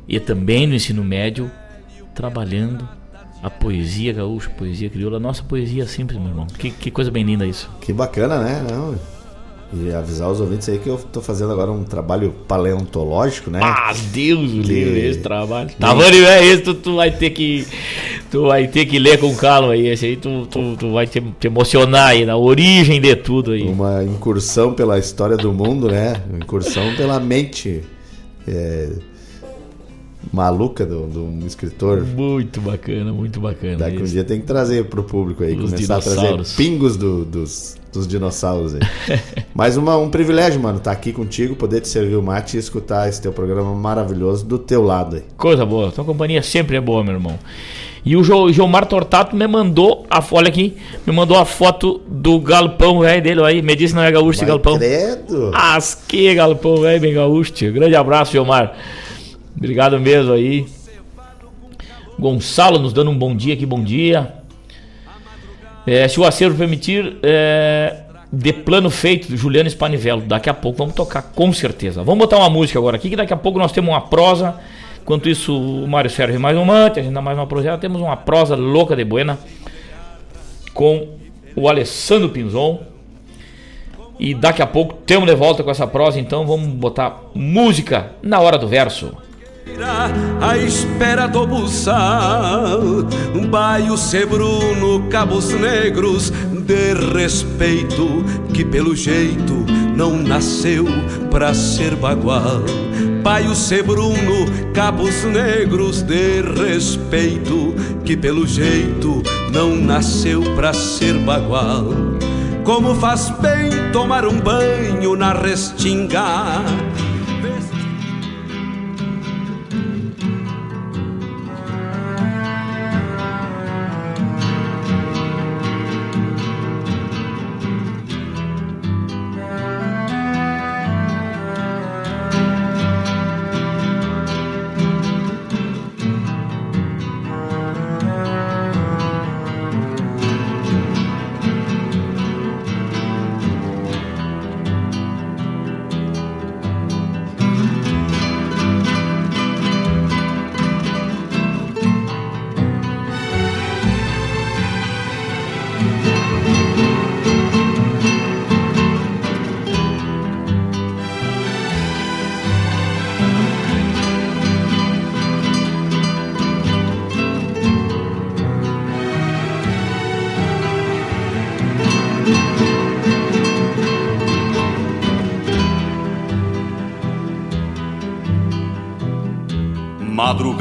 e também no ensino médio, trabalhando a poesia gaúcha, poesia crioula, nossa poesia simples, meu irmão. Que, que coisa bem linda isso. Que bacana, né? Não, e avisar os ouvintes aí que eu tô fazendo agora um trabalho paleontológico, né? Ah, Deus que... esse trabalho. Tá bom, é esse, tu, tu, vai ter que. Tu vai ter que ler com calma aí. Esse aí tu, tu, tu vai te, te, emocionar aí, na origem de tudo aí. Uma incursão pela história do mundo, né? Uma incursão pela mente. É, maluca de um escritor. Muito bacana, muito bacana. Daqui um dia tem que trazer pro público aí, Os começar a trazer pingos do- dos, dos dinossauros aí. Mas uma- um privilégio, mano, estar aqui contigo, poder te servir o mate e escutar esse teu programa maravilhoso do teu lado aí. Coisa boa, tua companhia sempre é boa, meu irmão. E o Jo- Gilmar Tortato me mandou a olha aqui, me mandou a foto do galpão velho dele aí. Me disse não é gaúcho esse galpão. Credo! As que galpão velho, bem gaúcho. tio. Grande abraço, Gilmar. Obrigado mesmo aí. Gonçalo nos dando um bom dia aqui, bom dia. É, se o acervo permitir, é, de plano feito do Juliano Spanivello. Daqui a pouco vamos tocar, com certeza. Vamos botar uma música agora aqui, que daqui a pouco nós temos uma prosa. Enquanto isso, o Mário serve mais um mante, a gente dá mais uma prosa. Temos uma prosa louca de buena com o Alessandro Pinzon. E daqui a pouco temos de volta com essa prosa, então vamos botar música na hora do verso. à espera do buçal Um baio cabos negros De respeito Que pelo jeito não nasceu pra ser bagual. Baio sebruno, cabos negros De respeito Que pelo jeito não nasceu pra ser bagual. Como faz bem tomar um banho na restinga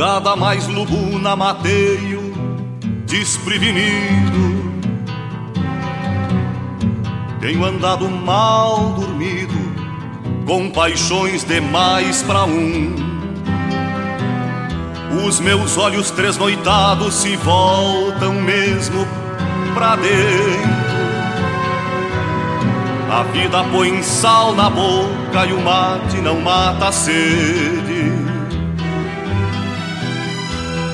Madrugada mais lubuna, mateio desprevenido. Tenho andado mal dormido, com paixões demais pra um. Os meus olhos tresnoitados se voltam mesmo pra dentro. A vida põe sal na boca e o mate não mata a sede.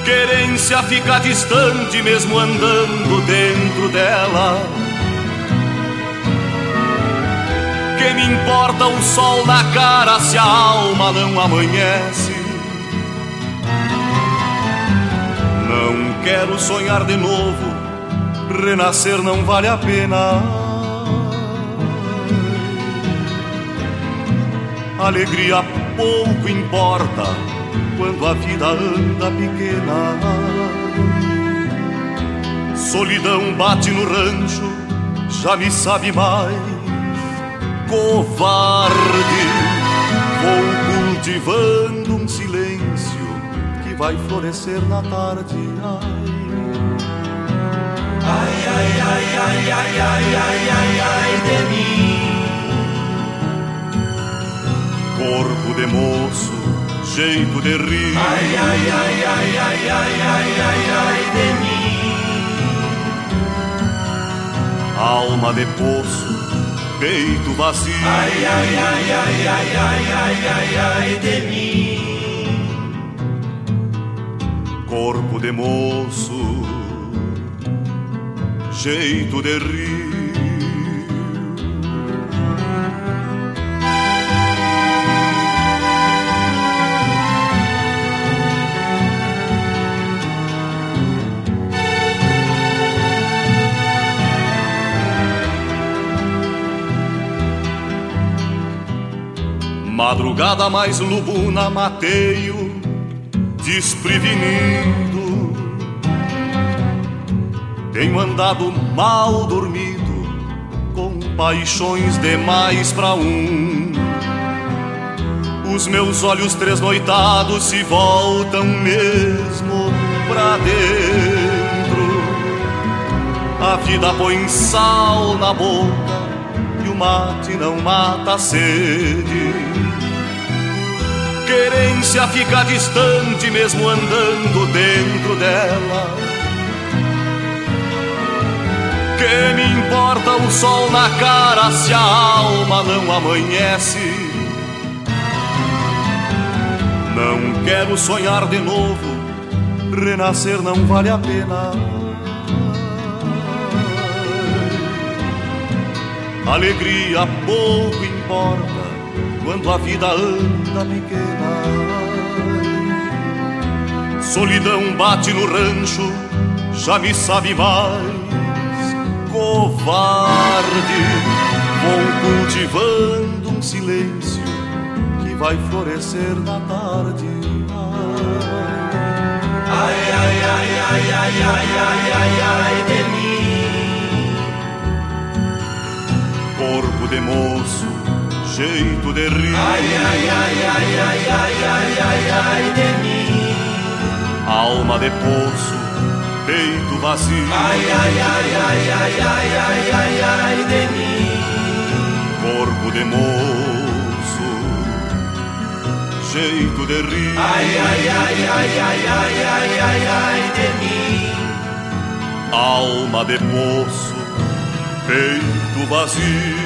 Querência fica distante mesmo andando dentro dela. Que me importa o sol na cara se a alma não amanhece? Não quero sonhar de novo, renascer não vale a pena. Alegria pouco importa quando a vida anda pequena. Solidão bate no rancho, já me sabe mais. Covarde, vou cultivando um silêncio que vai florescer na tarde. Ai, ai, ai, ai, ai, ai, ai, ai, ai de mim. Corpo de moço jeito de rir. Ai, ai, ai, ai, ai, ai, ai, ai, ai de mim. Alma de poço, peito vazio. Ai, ai, ai, ai, ai, ai, ai, ai, ai de mim. Corpo de moço, jeito de rir. Madrugada mais lubuna, mateio desprevenido. Tenho andado mal dormido, com paixões demais pra um. Os meus olhos tresnoitados se voltam mesmo pra dentro. A vida põe sal na boca e o mate não mata a sede. Querência fica distante mesmo andando dentro dela. Que me importa o sol na cara se a alma não amanhece? Não quero sonhar de novo, renascer não vale a pena. Alegria pouco importa quando a vida anda pequena. Solidão bate no rancho, já me sabe mais covarde. Vou cultivando um silêncio que vai florescer na tarde. Ai, ai, ai, ai, ai, ai, ai, ai, ai de mim. Corpo de moço, jeito de rir. Ai, ai, ai, ai, ai, ai, ai, ai, ai de mim. Alma de poço peito vazio. Ai, ai, ai, ai, ai, ai, ai, ai, ai de mim. Corpo de moço, jeito de rir. Ai, ai, ai, ai, ai, ai, ai, ai, ai de mim. Alma de poço, peito vazio.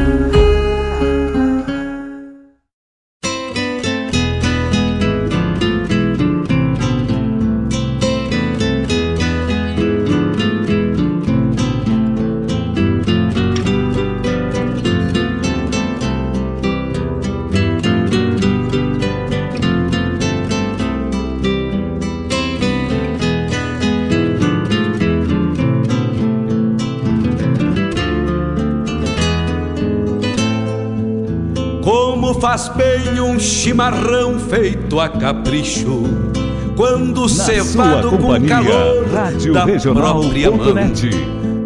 faz bem um chimarrão feito a capricho. Quando cevado com calor Rádio da Regional própria mão. Net.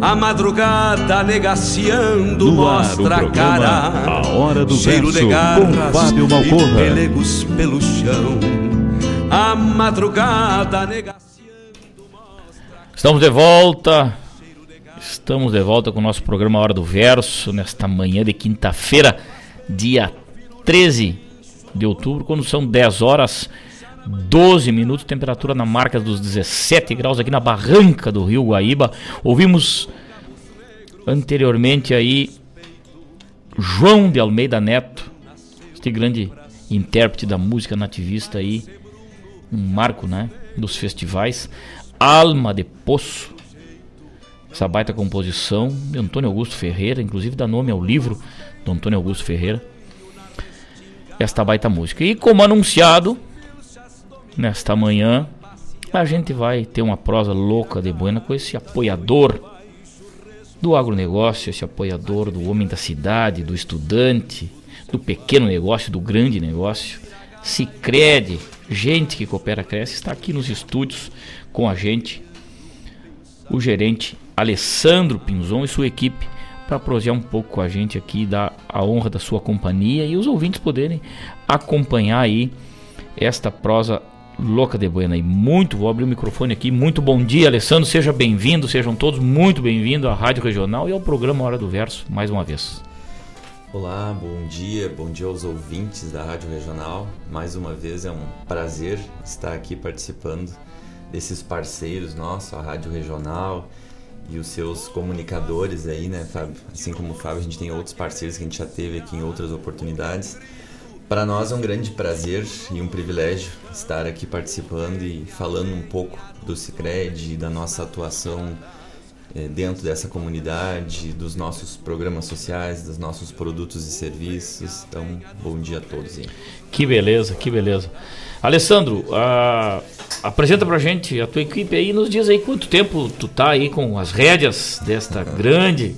A madrugada negaciando No ar, mostra a cara. A Hora do cheiro Verso, de garras com Fábio e pelegos pelo chão. A madrugada negaciando. Estamos de volta. Estamos de volta com o nosso programa Hora do Verso, nesta manhã de quinta-feira, dia 13 de outubro, quando são 10 horas 12 minutos, temperatura na marca dos 17 graus aqui na barranca do Rio Guaíba. Ouvimos anteriormente aí João de Almeida Neto, este grande intérprete da música nativista aí, um marco, né, dos festivais. Alma de Poço, essa baita composição de Antônio Augusto Ferreira, inclusive dá nome ao livro do Antônio Augusto Ferreira. Esta baita música. E como anunciado, nesta manhã, a gente vai ter uma prosa louca de buena com esse apoiador do agronegócio, esse apoiador do homem da cidade, do estudante, do pequeno negócio, do grande negócio. Sicredi, gente que coopera cresce, está aqui nos estúdios com a gente, o gerente Alessandro Pinzon e sua equipe para prosear um pouco com a gente aqui, dar a honra da sua companhia e os ouvintes poderem acompanhar aí esta prosa louca de buena. E muito, vou abrir o microfone aqui. Muito bom dia, Alessandro. Seja bem-vindo, sejam todos muito bem-vindos à Rádio Regional e ao programa Hora do Verso, mais uma vez. Olá, bom dia, bom dia aos ouvintes da Rádio Regional. Mais uma vez é um prazer estar aqui participando desses parceiros nossos, a Rádio Regional e os seus comunicadores aí, né, Fábio? Assim como o Fábio, a gente tem outros parceiros que a gente já teve aqui em outras oportunidades. Para nós é um grande prazer e um privilégio estar aqui participando e falando um pouco do Cicred e da nossa atuação é, dentro dessa comunidade, dos nossos programas sociais, dos nossos produtos e serviços. Então, bom dia a todos. Hein? Que beleza, que beleza. Alessandro, a, apresenta pra gente a tua equipe aí, nos diz aí quanto tempo tu tá aí com as rédeas desta grande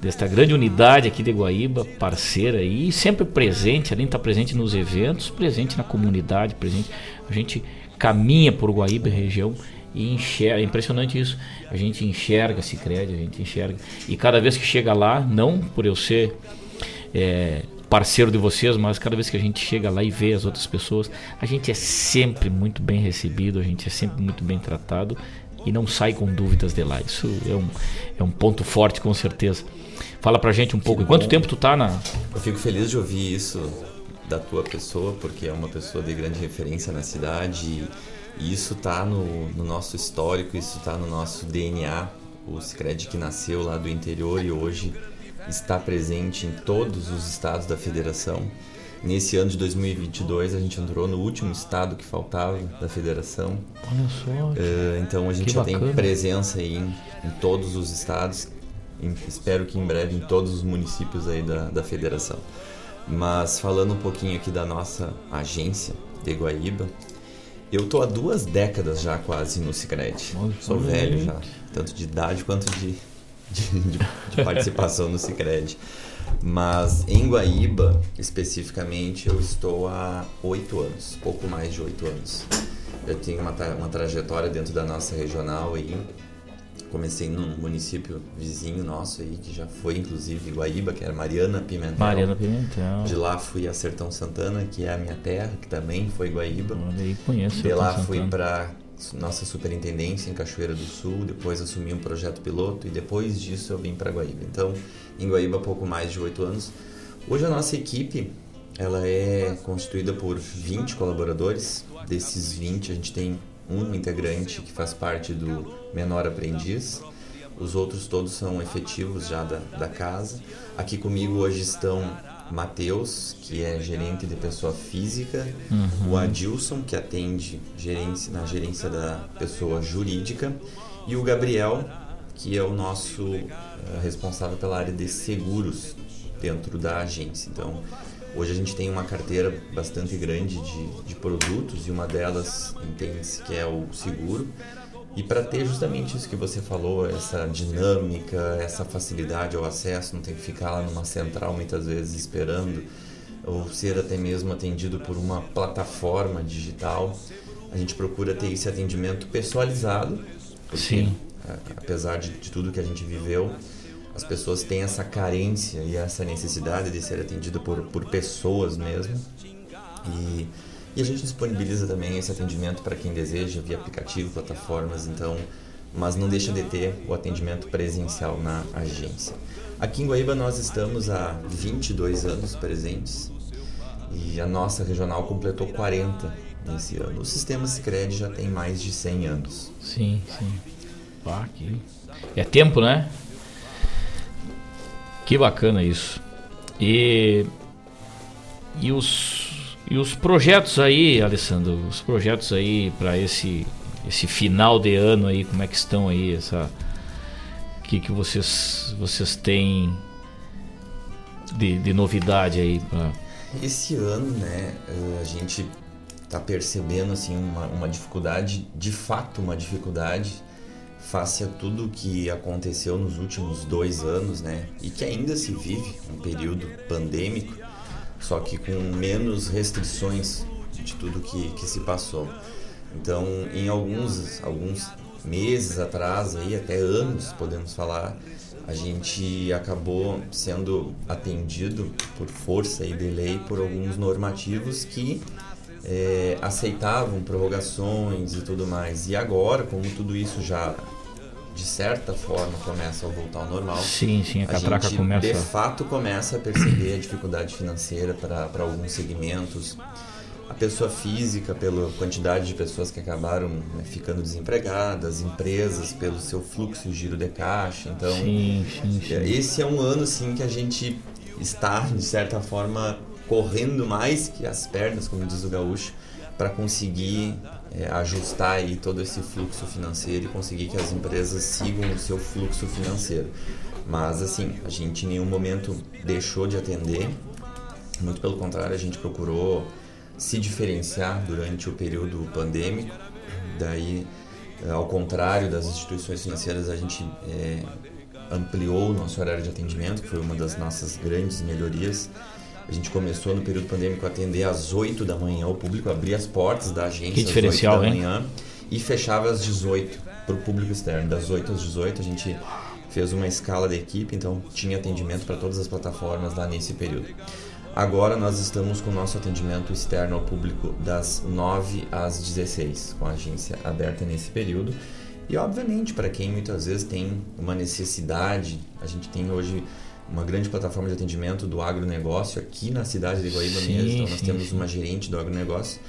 desta grande unidade aqui de Guaíba, parceira e sempre presente, além de estar presente nos eventos, presente na comunidade, presente. A gente caminha por Guaíba e região e enxerga, é impressionante isso. A gente enxerga Sicredi, a gente enxerga. E cada vez que chega lá, não por eu ser é, parceiro de vocês, mas cada vez que a gente chega lá e vê as outras pessoas, a gente é sempre muito bem recebido, a gente é sempre muito bem tratado e não sai com dúvidas de lá. Isso é um, é um ponto forte com certeza. Fala pra gente um pouco. Quanto tempo tu tá na. Eu fico feliz de ouvir isso da tua pessoa, porque é uma pessoa de grande referência na cidade e, isso tá no, no, nosso histórico, isso tá no nosso DNA. O Sicredi que nasceu lá do interior e hoje está presente em todos os estados da federação. Nesse ano de 2022 a gente entrou no último estado que faltava da federação. Olha só. Uh, então a gente já tem presença aí em, em todos os estados espero que em breve em todos os municípios aí da, da federação. Mas falando um pouquinho aqui da nossa agência de Guaíba, eu tô há duas décadas já quase no Cicred. Sou velho já, tanto de idade quanto de, de, de, participação no Cicred. Mas em Guaíba, especificamente, eu estou há oito anos, pouco mais de oito anos. Eu tenho uma, uma trajetória dentro da nossa regional aí, comecei num município vizinho nosso aí, que já foi inclusive Guaíba, que era Mariana Pimentel. Mariana Pimentel. De lá fui a Sertão Santana, que é a minha terra, que também foi Guaíba. Olha aí, conheço. De lá fui para nossa superintendência em Cachoeira do Sul, depois assumi um projeto piloto e depois disso eu vim para Guaíba. Então, em Guaíba pouco mais de oito anos. Hoje a nossa equipe, ela é constituída por 20 colaboradores. Desses 20 a gente tem um integrante que faz parte do menor aprendiz. Os outros todos são efetivos já da, da casa. Aqui comigo hoje estão Matheus, que é gerente de pessoa física, uhum. o Adilson, que atende gerência, na gerência da pessoa jurídica, e o Gabriel, que é o nosso uh, responsável pela área de seguros dentro da agência. Então, Hoje a gente tem uma carteira bastante grande de, de produtos e uma delas entende-se que é o seguro. E para ter justamente isso que você falou, essa dinâmica, essa facilidade ao acesso, não tem que ficar lá numa central muitas vezes esperando, ou ser até mesmo atendido por uma plataforma digital, a gente procura ter esse atendimento personalizado. Porque, Sim. Apesar de, de tudo que a gente viveu, as pessoas têm essa carência e essa necessidade de ser atendido por, por pessoas mesmo. E, e a gente disponibiliza também esse atendimento para quem deseja via aplicativo, plataformas, então, mas não deixa de ter o atendimento presencial na agência. Aqui em Guaíba nós estamos há 22 anos presentes e a nossa regional completou 40 nesse ano. O sistema Sicredi já tem mais de 100 anos. Sim, sim. Ah, que... É tempo, né? Que bacana isso. E, e, os, e os projetos aí, Alessandro, os projetos aí para esse, esse final de ano aí, como é que estão aí? Essa, que, que vocês, vocês têm de, de novidade aí? Pra... Esse ano, né, a gente está percebendo assim uma, uma dificuldade, de fato uma dificuldade face a tudo que aconteceu nos últimos dois anos, né? E que ainda se vive um período pandêmico, só que com menos restrições de tudo que, que se passou. Então, em alguns, alguns meses atrás, aí, até anos, podemos falar, a gente acabou sendo atendido por força e de lei por alguns normativos que é, aceitavam prorrogações e tudo mais. E agora, como tudo isso já de certa forma começa a voltar ao normal. Sim, sim, a catraca gente, começa. De fato, começa a perceber a dificuldade financeira para alguns segmentos. A pessoa física, pela quantidade de pessoas que acabaram né, ficando desempregadas, empresas pelo seu fluxo e giro de caixa. Então, sim, sim, sim. esse é um ano sim que a gente está, de certa forma, correndo mais que as pernas, como diz o gaúcho, para conseguir é, ajustar aí todo esse fluxo financeiro e conseguir que as empresas sigam o seu fluxo financeiro. Mas assim, a gente em nenhum momento deixou de atender, muito pelo contrário, a gente procurou se diferenciar durante o período pandêmico. Daí, ao contrário das instituições financeiras, a gente é, ampliou o nosso horário de atendimento, que foi uma das nossas grandes melhorias. A gente começou no período pandêmico a atender às 8 da manhã, o público abria as portas da agência que diferencial, às 8 da manhã hein? e fechava às 18 para o público externo. Das 8 às 18 a gente fez uma escala da equipe, então tinha atendimento para todas as plataformas lá nesse período. Agora nós estamos com o nosso atendimento externo ao público das 9 às 16, com a agência aberta nesse período. E obviamente, para quem muitas vezes tem uma necessidade, a gente tem hoje uma grande plataforma de atendimento do agronegócio aqui na cidade de Guaíba sim, mesmo. Então nós sim, temos sim. uma gerente do agronegócio.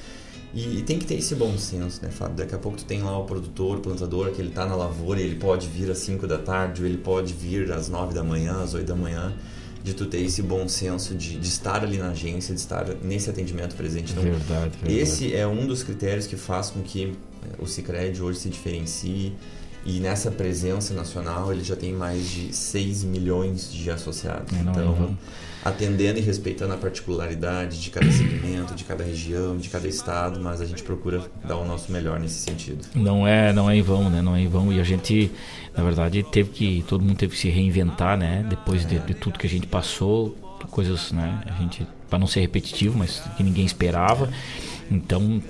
E, e, tem que ter esse bom senso, né, Fábio? Daqui a pouco tu tem lá o produtor, o plantador, que ele está na lavoura e ele pode vir às 5 da tarde, ou ele pode vir às 9 da manhã, às 8 da manhã de tu ter esse bom senso de, de estar ali na agência, de estar nesse atendimento presente. Então, verdade, verdade. esse é um dos critérios que faz com que eh, o Cicred hoje se diferencie e nessa presença nacional ele já tem mais de 6 milhões de associados. Não, então, não. atendendo e respeitando a particularidade de cada segmento, de cada região, de cada estado, mas a gente procura dar o nosso melhor nesse sentido. Não é, não é em vão, né? Não é em vão e a gente, na verdade, teve que todo mundo teve que se reinventar, né? Depois de, de tudo que a gente passou, coisas, né? A gente para não ser repetitivo, mas que ninguém esperava. Então,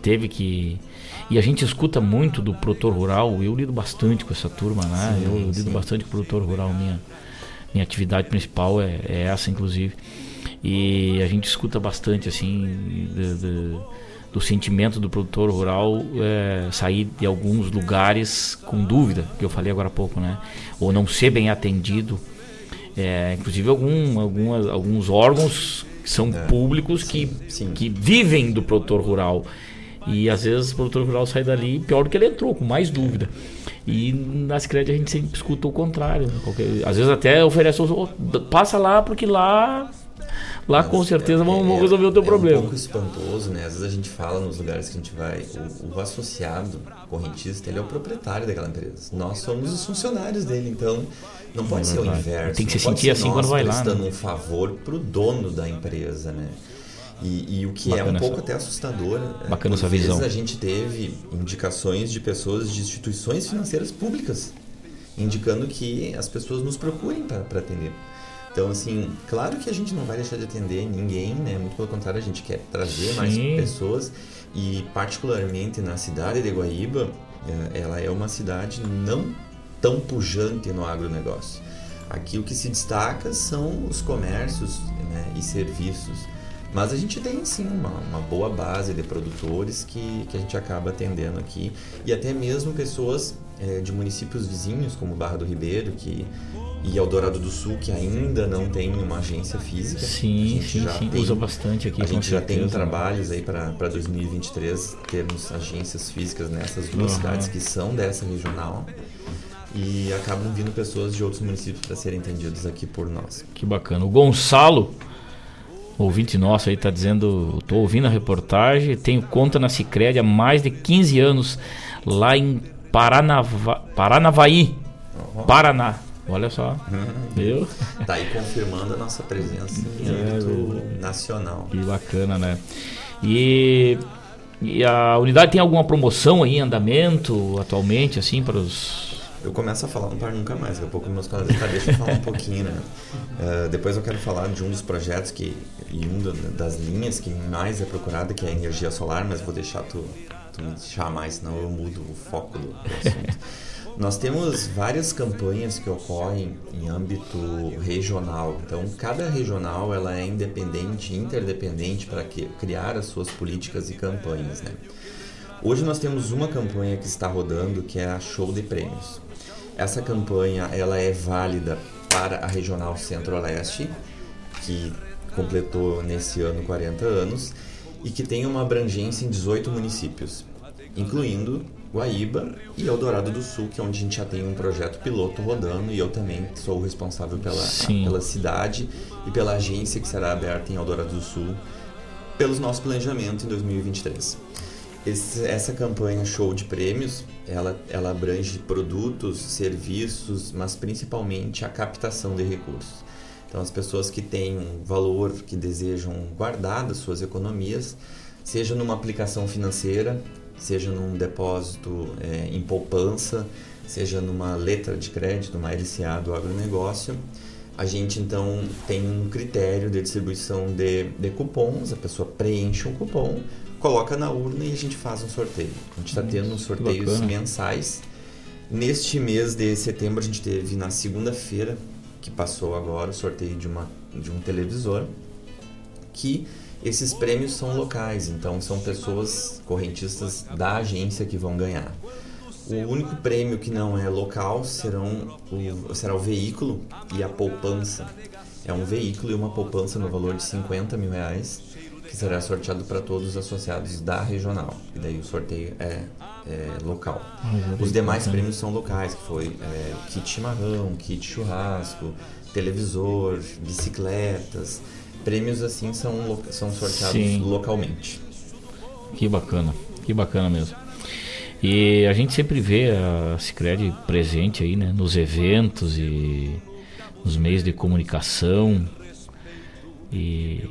teve que e a gente escuta muito do produtor rural. Eu lido bastante com essa turma, né? Sim, eu lido sim. bastante com o produtor rural. Minha, minha atividade principal é, é essa, inclusive. E a gente escuta bastante, assim, de, de, do sentimento do produtor rural é, sair de alguns lugares com dúvida, que eu falei agora há pouco, né? Ou não ser bem atendido. É, inclusive algum, algumas, alguns órgãos que são é, públicos sim, que, sim. que vivem do produtor rural. E às vezes o produtor rural sai dali pior do que ele entrou, com mais dúvida. E na Cicred a gente sempre escuta o contrário. Né? Qualquer, às vezes até oferece, oh, passa lá porque lá lá Mas, com certeza é, vão, resolver o teu é problema. É um pouco espantoso, né? Às vezes a gente fala nos lugares que a gente vai, o, o associado correntista, ele é o proprietário daquela empresa. Nós somos os funcionários dele, então não pode é ser o inverso. Tem que se sentir assim quando vai lá. prestando né? um favor pro dono da empresa, né? E, e o que Bacana é um pouco até assustador. É, Bacana essa visão. a gente teve indicações de pessoas de instituições financeiras públicas indicando que as pessoas nos procurem para atender. Então, assim, claro que a gente não vai deixar de atender ninguém, né? Muito pelo contrário, a gente quer trazer Sim. mais pessoas e, particularmente na cidade de Guaíba, é, ela é uma cidade não tão pujante no agronegócio. Aqui o que se destaca são os comércios né, e serviços. Mas a gente tem sim uma, uma boa base de produtores que, que a gente acaba atendendo aqui e até mesmo pessoas é, de municípios vizinhos, como Barra do Ribeiro que, e Eldorado do Sul, que ainda não tem uma agência física. Sim, sim, sim. Tem, usa bastante aqui. A gente já tem né? trabalhos aí para 2023 termos agências físicas nessas duas uhum. cidades que são dessa regional e acabam vindo pessoas de outros municípios para serem atendidos aqui por nós. Que bacana. O Gonçalo ouvinte nosso aí está dizendo, estou ouvindo a reportagem, tenho conta na Sicredi há mais de 15 anos, lá em Paranava, Paranavaí, uhum. Paraná. Olha só, uhum. viu? Tá aí confirmando a nossa presença em é, âmbito nacional. Que bacana, né? E, e a unidade tem alguma promoção aí em andamento atualmente, assim, para os eu começo a falar, não paro nunca mais. Daqui a pouco meus colegas tá, deixa eu falar um pouquinho, né? Uh, depois eu quero falar de um dos projetos que, e uma das linhas que mais é procurada, que é a energia solar, mas vou deixar tu, tu me deixar mais, senão eu mudo o foco do, do assunto. Nós temos várias campanhas que ocorrem em âmbito regional. Então, cada regional ela é independente, interdependente para criar as suas políticas e campanhas, né? Hoje nós temos uma campanha que está rodando, que é a Show de Prêmios. Essa campanha ela é válida para a Regional Centro-Oeste, que completou nesse ano 40 anos e que tem uma abrangência em 18 municípios, incluindo Guaíba e Eldorado do Sul, que é onde a gente já tem um projeto piloto rodando e eu também sou o responsável pela, pela cidade e pela agência que será aberta em Eldorado do Sul pelos nossos planejamentos em 2023. Esse, essa campanha show de prêmios, ela, ela abrange produtos, serviços, mas principalmente a captação de recursos. Então, as pessoas que têm um valor, que desejam guardar das suas economias, seja numa aplicação financeira, seja num depósito é, em poupança, seja numa letra de crédito, uma LCA do agronegócio, a gente então tem um critério de distribuição de, de cupons, a pessoa preenche um cupom, coloca na urna e a gente faz um sorteio. A gente está hum, tendo sorteios mensais. Neste mês de setembro a gente teve na segunda-feira, que passou agora, o sorteio de, uma, de um televisor, que esses prêmios são locais, então são pessoas correntistas da agência que vão ganhar. O único prêmio que não é local serão o, será o veículo e a poupança. É um veículo e uma poupança no valor de 50 mil reais que será sorteado para todos os associados da regional. E daí o sorteio é, é local. Ah, os demais prêmios são locais, que foi é, kit chimarrão, kit churrasco, televisor, bicicletas. Prêmios assim são, são sorteados Sim. localmente. Que bacana, que bacana mesmo. E a gente sempre vê a Cicred presente aí, né, nos eventos e nos meios de comunicação. E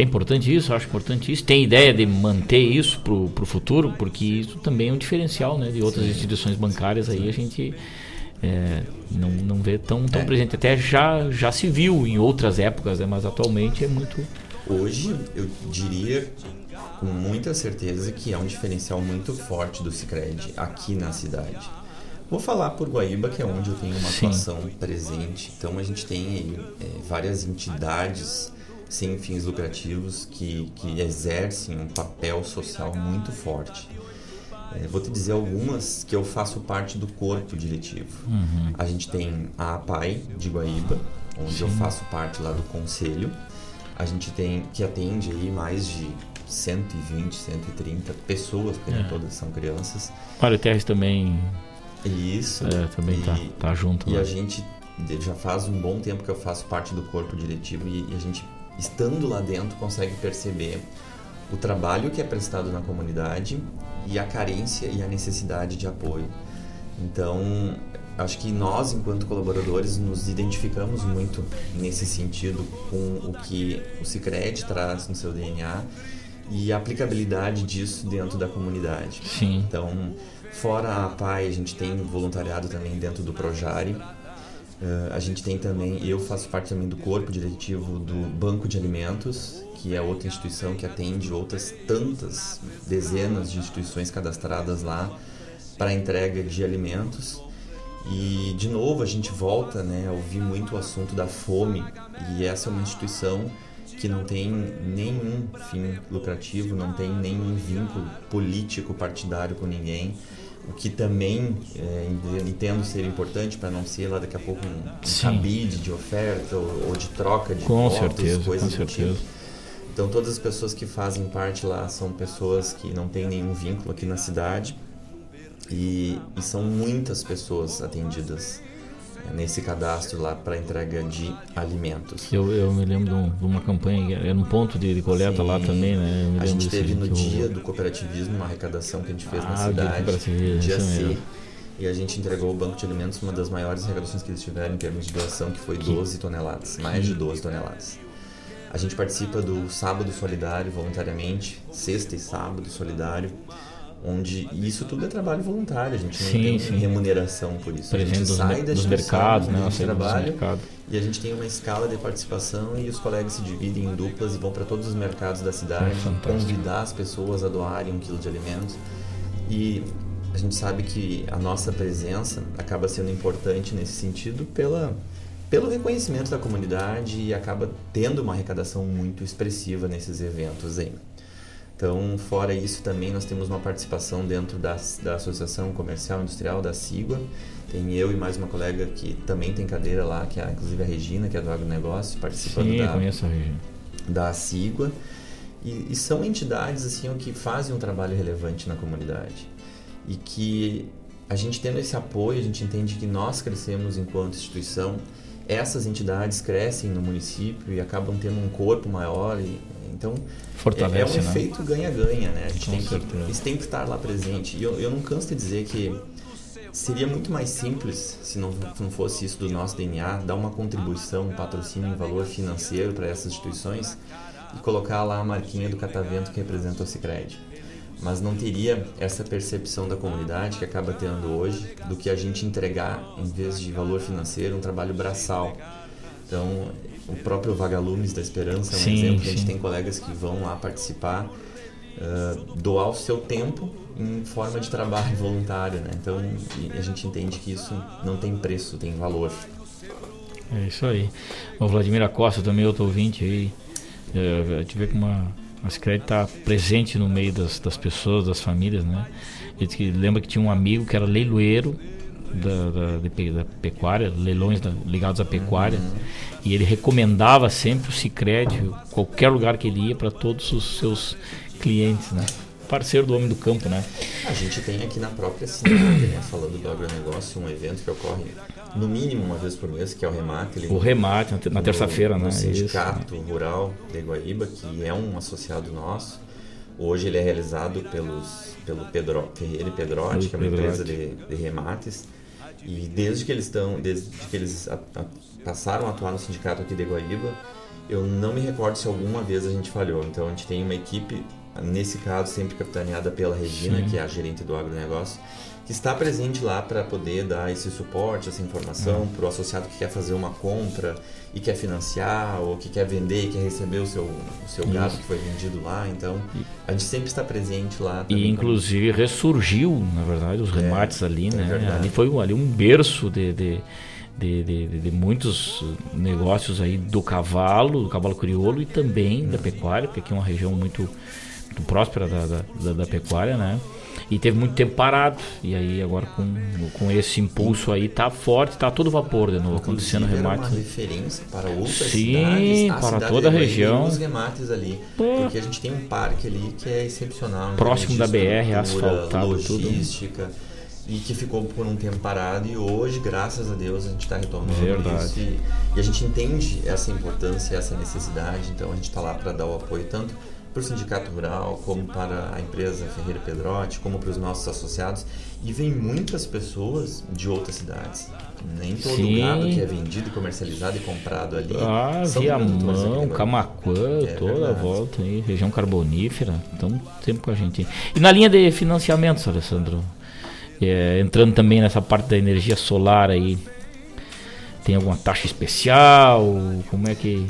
é importante isso, acho importante isso. Tem ideia de manter isso para o futuro, porque isso também é um diferencial né, de outras Sim. instituições bancárias aí a gente é, não, não vê tão, tão é. presente. Até já, já se viu em outras épocas, né, mas atualmente é muito. Hoje eu diria com muita certeza que é um diferencial muito forte do Cicred aqui na cidade. Vou falar por Guaíba, que é onde eu tenho uma Sim. atuação presente. Então a gente tem é, várias entidades sem fins lucrativos que, que exercem um papel social muito forte. É, vou te dizer algumas que eu faço parte do corpo diretivo. Uhum. A gente tem a APAI de Guaíba, onde Sim. eu faço parte lá do conselho. A gente tem que atende aí mais de 120, 130 pessoas, porque é. todas são crianças. Mário Terres também. Isso. É, também e, tá, tá junto. E lá. a gente já faz um bom tempo que eu faço parte do corpo diretivo e, e a gente, estando lá dentro, consegue perceber o trabalho que é prestado na comunidade e a carência e a necessidade de apoio. Então, acho que nós, enquanto colaboradores, nos identificamos muito nesse sentido com o que o Cicred traz no seu DNA e a aplicabilidade disso dentro da comunidade. Sim. Então, fora a PAI, a gente tem voluntariado também dentro do Projari. Uh, a gente tem também, eu faço parte também do corpo diretivo do Banco de Alimentos, que é outra instituição que atende outras tantas dezenas de instituições cadastradas lá para entrega de alimentos. E de novo a gente volta né, a ouvir muito o assunto da fome, e essa é uma instituição que não tem nenhum fim lucrativo, não tem nenhum vínculo político partidário com ninguém, o que também é, entendo ser importante para não ser lá daqui a pouco um, um cabide de oferta ou, ou, de troca de com votos, certeza, coisas com do tipo. certeza. Tipo. Então todas as pessoas que fazem parte lá são pessoas que não têm nenhum vínculo aqui na cidade e, e são muitas pessoas atendidas nesse cadastro lá para entrega de alimentos. Eu, eu me lembro de, uma campanha, era um ponto de, de coleta Sim. lá também, né? A gente teve no dia do cooperativismo uma arrecadação que a gente fez ah, na cidade, dia C. E a gente entregou ao Banco de Alimentos uma das maiores arrecadações que eles tiveram em termos de doação, que foi 12 toneladas, mais de 12 toneladas. A gente participa do Sábado Solidário voluntariamente, sexta e sábado solidário onde isso tudo é trabalho voluntário, a gente não sim, tem sim. remuneração por isso. a gente sai da dos mercados, né? A trabalho e a gente tem uma escala de participação e os colegas se dividem em duplas e vão para todos os mercados da cidade, é convidar as pessoas a doarem um quilo de alimentos e a gente sabe que a nossa presença acaba sendo importante nesse sentido pela pelo reconhecimento da comunidade e acaba tendo uma arrecadação muito expressiva nesses eventos aí. Então, fora isso, também nós temos uma participação dentro da, da Associação Comercial Industrial da Sigua. Tem eu e mais uma colega que também tem cadeira lá, que é inclusive a Regina, que é do agronegócio, participando Sim, da, conheço a Regina. da Sigua. E, e, são entidades assim que fazem um trabalho relevante na comunidade. e que a gente tendo esse apoio, a gente entende que nós crescemos enquanto instituição, essas entidades crescem no município e acabam tendo um corpo maior e então Fortalece, é, é um né? efeito ganha-ganha, né? A gente Com tem que, isso tem que estar lá presente. E eu, eu não canso de dizer que seria muito mais simples se não, se não fosse isso do nosso DNA, dar uma contribuição, um patrocínio em valor financeiro para essas instituições e colocar lá a marquinha do catavento que representa o Cicred. Mas não teria essa percepção da comunidade que acaba tendo hoje do que a gente entregar, em vez de valor financeiro, um trabalho braçal. Então, o próprio Vagalumes da Esperança é um Sim, exemplo que a gente sim. tem colegas que vão lá participar, uh, doar o seu tempo em forma de trabalho voluntário, né? Então, a gente entende que isso não tem preço, tem valor. É isso aí. O Vladimir Acosta também, outro ouvinte aí. Gente vê que uma, a Sicredi está presente no meio das, das pessoas, das famílias, né? Ele que lembra que tinha um amigo que era leiloeiro da, da, de da pecuária, leilões da- ligados à pecuária, e ele recomendava sempre o Cicred, qualquer lugar que ele ia, para todos os seus clientes, né? Parceiro do homem do campo, né? A gente tem aqui na própria cidade, né, falando do agronegócio, um evento que ocorre no mínimo uma vez por mês, que é o Remate. ele- O Remate, na te- na no- terça-feira, no né? Sindicato Rural de Guaíba, que é um associado nosso. Hoje ele é realizado pelos, pelo Pedro, Ferreira e Pedrotti, que é uma empresa de, de remates. E desde que eles estão, desde que eles a- a- passaram a atuar no sindicato aqui de Guaíba, eu não me recordo se alguma vez a gente falhou. Então a gente tem uma equipe, nesse caso sempre capitaneada pela Regina, Sim. que é a gerente do agronegócio, que está presente lá para poder dar esse suporte, essa informação para o associado que quer fazer uma compra e quer financiar, ou que quer vender e quer receber o seu, o seu Isso. gado que foi vendido lá. Então a gente sempre está presente lá. E inclusive ressurgiu, na verdade, os remates ali, é né? verdade. ali foi ali um berço de, de, de, de- de- de muitos negócios aí do cavalo, do cavalo crioulo e também da pecuária, porque aqui é uma região muito, muito próspera da, da, da- da pecuária, né? E teve muito tempo parado. E aí agora com, com esse impulso aí tá forte, tá todo vapor de novo, acontecendo Inclusive, era remate. uma referência para outras Sim, cidades, para cidade toda a região. Os remates ali, porque a gente tem um parque ali que é excepcional. em Próximo da BR, asfaltado, tudo. logística, e que ficou por um tempo parado e hoje, graças a Deus, a gente está retomando Verdade. isso e, e a gente entende essa importância, essa necessidade, então a gente está lá para dar o apoio tanto para o Sindicato Rural, como para a empresa Ferreira Pedrotti, como para os nossos associados. E vem muitas pessoas de outras cidades. Nem todo Sim. gado que é vendido, comercializado e comprado ali. Ah, Viamão. Camacuã, É toda a verdade. volta aí, região carbonífera, então sempre com a gente. E na linha de financiamentos, Alessandro, é, entrando também nessa parte da energia solar aí, tem alguma taxa especial? Como é que.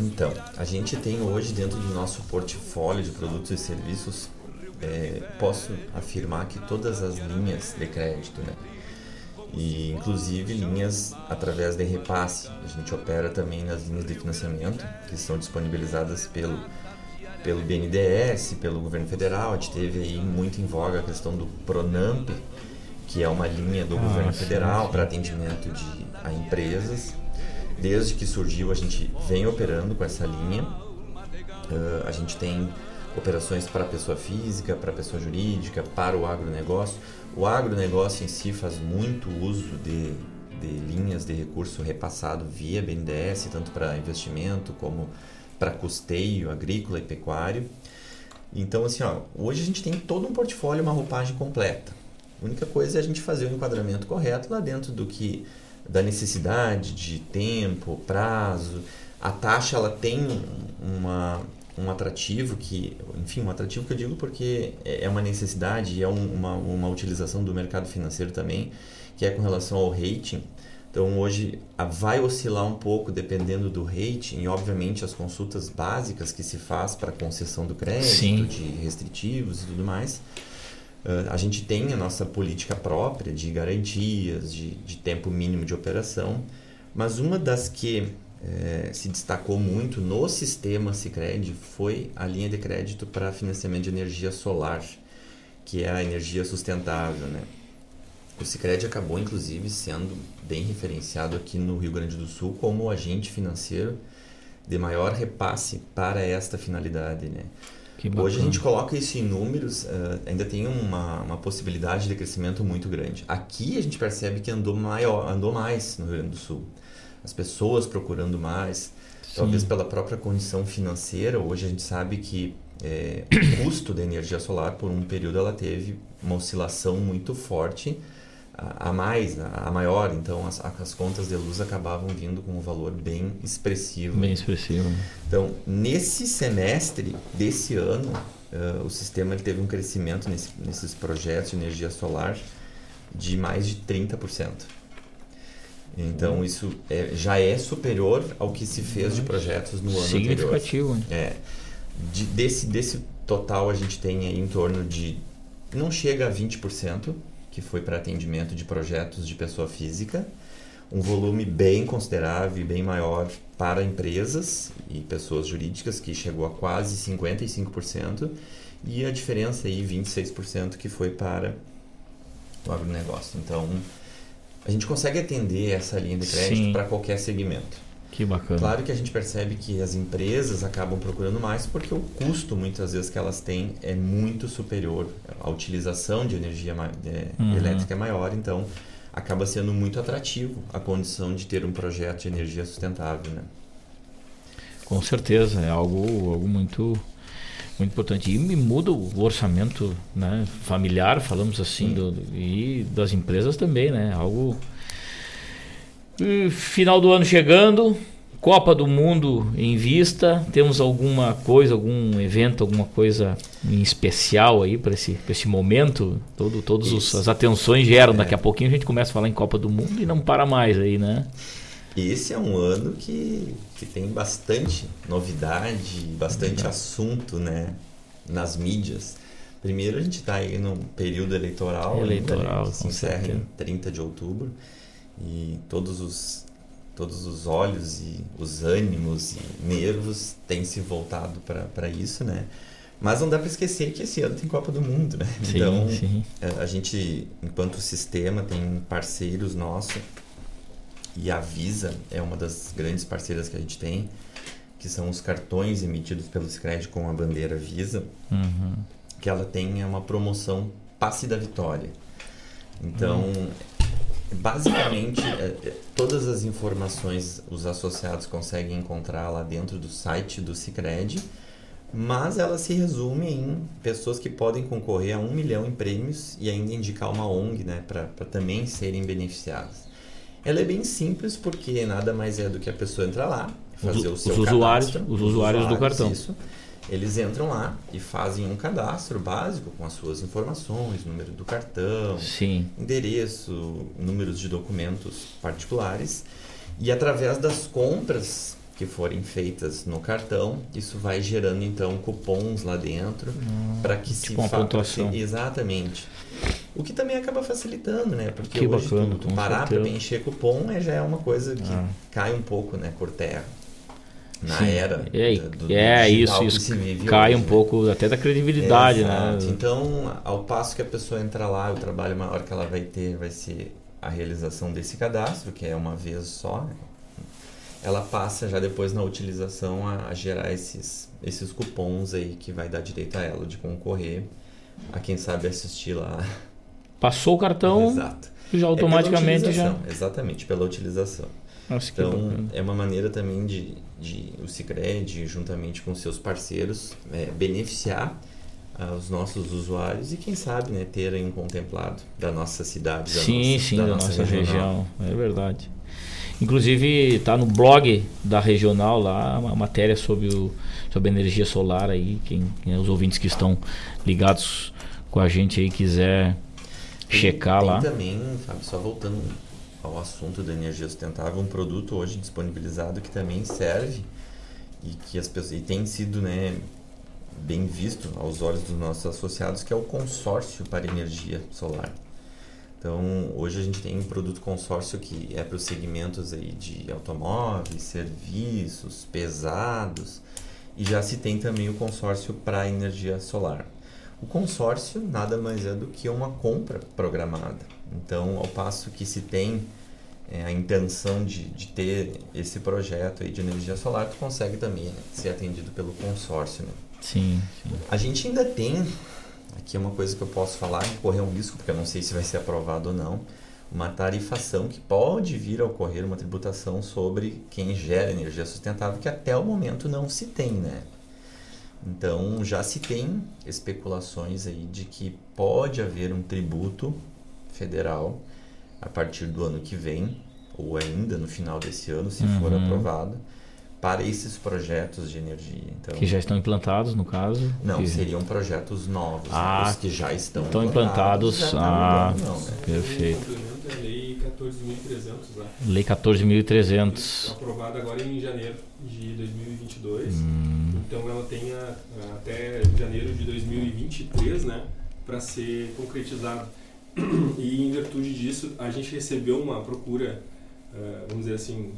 Então, a gente tem hoje dentro do nosso portfólio de produtos e serviços, é, posso afirmar que todas as linhas de crédito, né? E inclusive linhas através de repasse. A gente opera também nas linhas de financiamento que são disponibilizadas pelo pelo BNDES, pelo governo federal. A gente teve aí muito em voga a questão do Pronamp, que é uma linha do Ah, governo federal para atendimento de, a empresas. Desde que surgiu, a gente vem operando com essa linha. Ah, a gente tem operações para pessoa física, para pessoa jurídica, para o agronegócio. O agronegócio em si faz muito uso de, de linhas de recurso repassado via BNDES, tanto para investimento como para custeio agrícola e pecuário. Então, assim, ó, hoje a gente tem todo um portfólio, uma roupagem completa. A única coisa é a gente fazer o enquadramento correto lá dentro do que da necessidade de tempo, prazo. A taxa ela tem uma, um atrativo que, enfim, um atrativo que eu digo porque é uma necessidade e é um- uma, uma utilização do mercado financeiro também, que é com relação ao rating. Então hoje vai oscilar um pouco dependendo do rating e obviamente as consultas básicas que se faz para concessão do crédito, Sim. de restritivos e tudo mais. Uh, a gente tem a nossa política própria de garantias, de, de tempo mínimo de operação, mas uma das que eh, se destacou muito no sistema Sicredi foi a linha de crédito para financiamento de energia solar, que é a energia sustentável, né? O Sicredi acabou inclusive sendo bem referenciado aqui no Rio Grande do Sul como o agente financeiro de maior repasse para esta finalidade, né? Hoje a gente coloca isso em números, uh, ainda tem uma, uma possibilidade de crescimento muito grande. Aqui a gente percebe que andou, maior, andou mais no Rio Grande do Sul. As pessoas procurando mais, Sim. talvez pela própria condição financeira. Hoje a gente sabe que é, o custo da energia solar, por um período, ela teve uma oscilação muito forte a, mais, a maior, então as, as contas de luz acabavam vindo com um valor bem expressivo. Bem expressivo. Né? Então, nesse semestre desse ano, uh, o sistema ele teve um crescimento nesse, nesses projetos de energia solar de mais de 30%. Então, hum. isso é, já é superior ao que se fez de projetos no ano Significativo, anterior. Significativo. É. De, desse, desse total, a gente tem aí em torno de... Não chega a 20%, que foi para atendimento de projetos de pessoa física, um volume bem considerável e bem maior para empresas e pessoas jurídicas, que chegou a quase 55%, e a diferença aí, 26%, que foi para o agronegócio. Então, a gente consegue atender essa linha de crédito para qualquer segmento. Que bacana. Claro que a gente percebe que as empresas acabam procurando mais porque o custo, muitas vezes, que elas têm é muito superior. A utilização de energia é, uhum. elétrica é maior, então acaba sendo muito atrativo a condição de ter um projeto de energia sustentável. Né? Com certeza, é algo, algo muito, muito importante. E me muda o orçamento né, familiar, falamos assim, do, do, e das empresas também, né? Algo Final do ano chegando, Copa do Mundo em vista. Temos alguma coisa, algum evento, alguma coisa em especial aí para esse, esse momento? Todo, todas as atenções geram. É. Daqui a pouquinho a gente começa a falar em Copa do Mundo e não para mais aí, né? Esse é um ano que, que tem bastante novidade, bastante assunto, né? Nas mídias. Primeiro a gente está aí num período eleitoral, eleitoral ainda, né, que se encerra em 30 de outubro e todos os todos os olhos e os ânimos e nervos têm se voltado para isso, né? Mas não dá para esquecer que esse ano tem Copa do Mundo, né? Sim, então, sim. a gente, enquanto sistema, tem parceiros nossos e a Visa é uma das grandes parceiras que a gente tem, que são os cartões emitidos pelo Scred com a bandeira Visa, uhum. que ela tem uma promoção Passe da Vitória. Então, uhum. Basicamente, é, é, todas as informações os associados conseguem encontrar lá dentro do site do Cicred, mas ela se resume em pessoas que podem concorrer a um milhão em prêmios e ainda indicar uma ONG né, para também serem beneficiadas. Ela é bem simples porque nada mais é do que a pessoa entrar lá, fazer os, o seu os usuários, cadastro, os usuários, usuários do cartão. Isso, eles entram lá e fazem um cadastro básico com as suas informações, número do cartão, Sim. endereço, números de documentos particulares. E através das compras que forem feitas no cartão, isso vai gerando então cupons lá dentro hum, para que tipo se faça exatamente. O que também acaba facilitando, né? Porque que hoje bacana, tu, tu parar para preencher cupom é, já é uma coisa que ah. cai um pouco, né, por terra na Sim. era é, do, é isso, isso cai hoje, um né? pouco até da credibilidade, né? Então, ao passo que a pessoa entra lá, o trabalho maior que ela vai ter vai ser a realização desse cadastro, que é uma vez só. Né? Ela passa já depois na utilização a, a gerar esses, esses cupons aí que vai dar direito a ela de concorrer a quem sabe assistir lá. Passou o cartão, Exato. já automaticamente é já. Exatamente, pela utilização. Nossa, então, é uma maneira também de, de o Cicred, juntamente com seus parceiros, é, beneficiar uh, os nossos usuários e, quem sabe, né, terem contemplado da nossa cidade, da sim, nossa, sim, da, da nossa, nossa região. É verdade. Inclusive, está no blog da regional lá uma matéria sobre, o, sobre energia solar aí. Quem, quem os ouvintes que estão ligados com a gente aí quiser tem, checar tem lá. também, Fábio, só voltando ao assunto da energia sustentável, um produto hoje disponibilizado que também serve e que as pessoas e tem sido, né, bem visto aos olhos dos nossos associados, que é o consórcio para energia solar. Então, hoje a gente tem um produto consórcio que é para os segmentos aí de automóveis, serviços, pesados, e já se tem também o consórcio para energia solar. O consórcio nada mais é do que uma compra programada. Então, ao passo que se tem é, a intenção de, de ter esse projeto aí de energia solar, tu consegue também né, ser atendido pelo consórcio. Né? Sim, sim. A gente ainda tem, aqui é uma coisa que eu posso falar, correr um risco, porque eu não sei se vai ser aprovado ou não, uma tarifação que pode vir a ocorrer, uma tributação sobre quem gera energia sustentável, que até o momento não se tem, né? Então já se tem especulações aí de que pode haver um tributo federal a partir do ano que vem, ou ainda no final desse ano, se uhum. for aprovado, para esses projetos de energia. Então, que já estão implantados, no caso? Não, que... seriam projetos novos, ah, né? os que já estão, estão implantados. implantados ah, não, né? perfeito. É lei 14.300 lá. Lei 14.300. Aprovada agora em janeiro de 2022. Hum. Então ela tem a, a, até janeiro de 2023, né, para ser concretizada. E em virtude disso, a gente recebeu uma procura, uh, vamos dizer assim,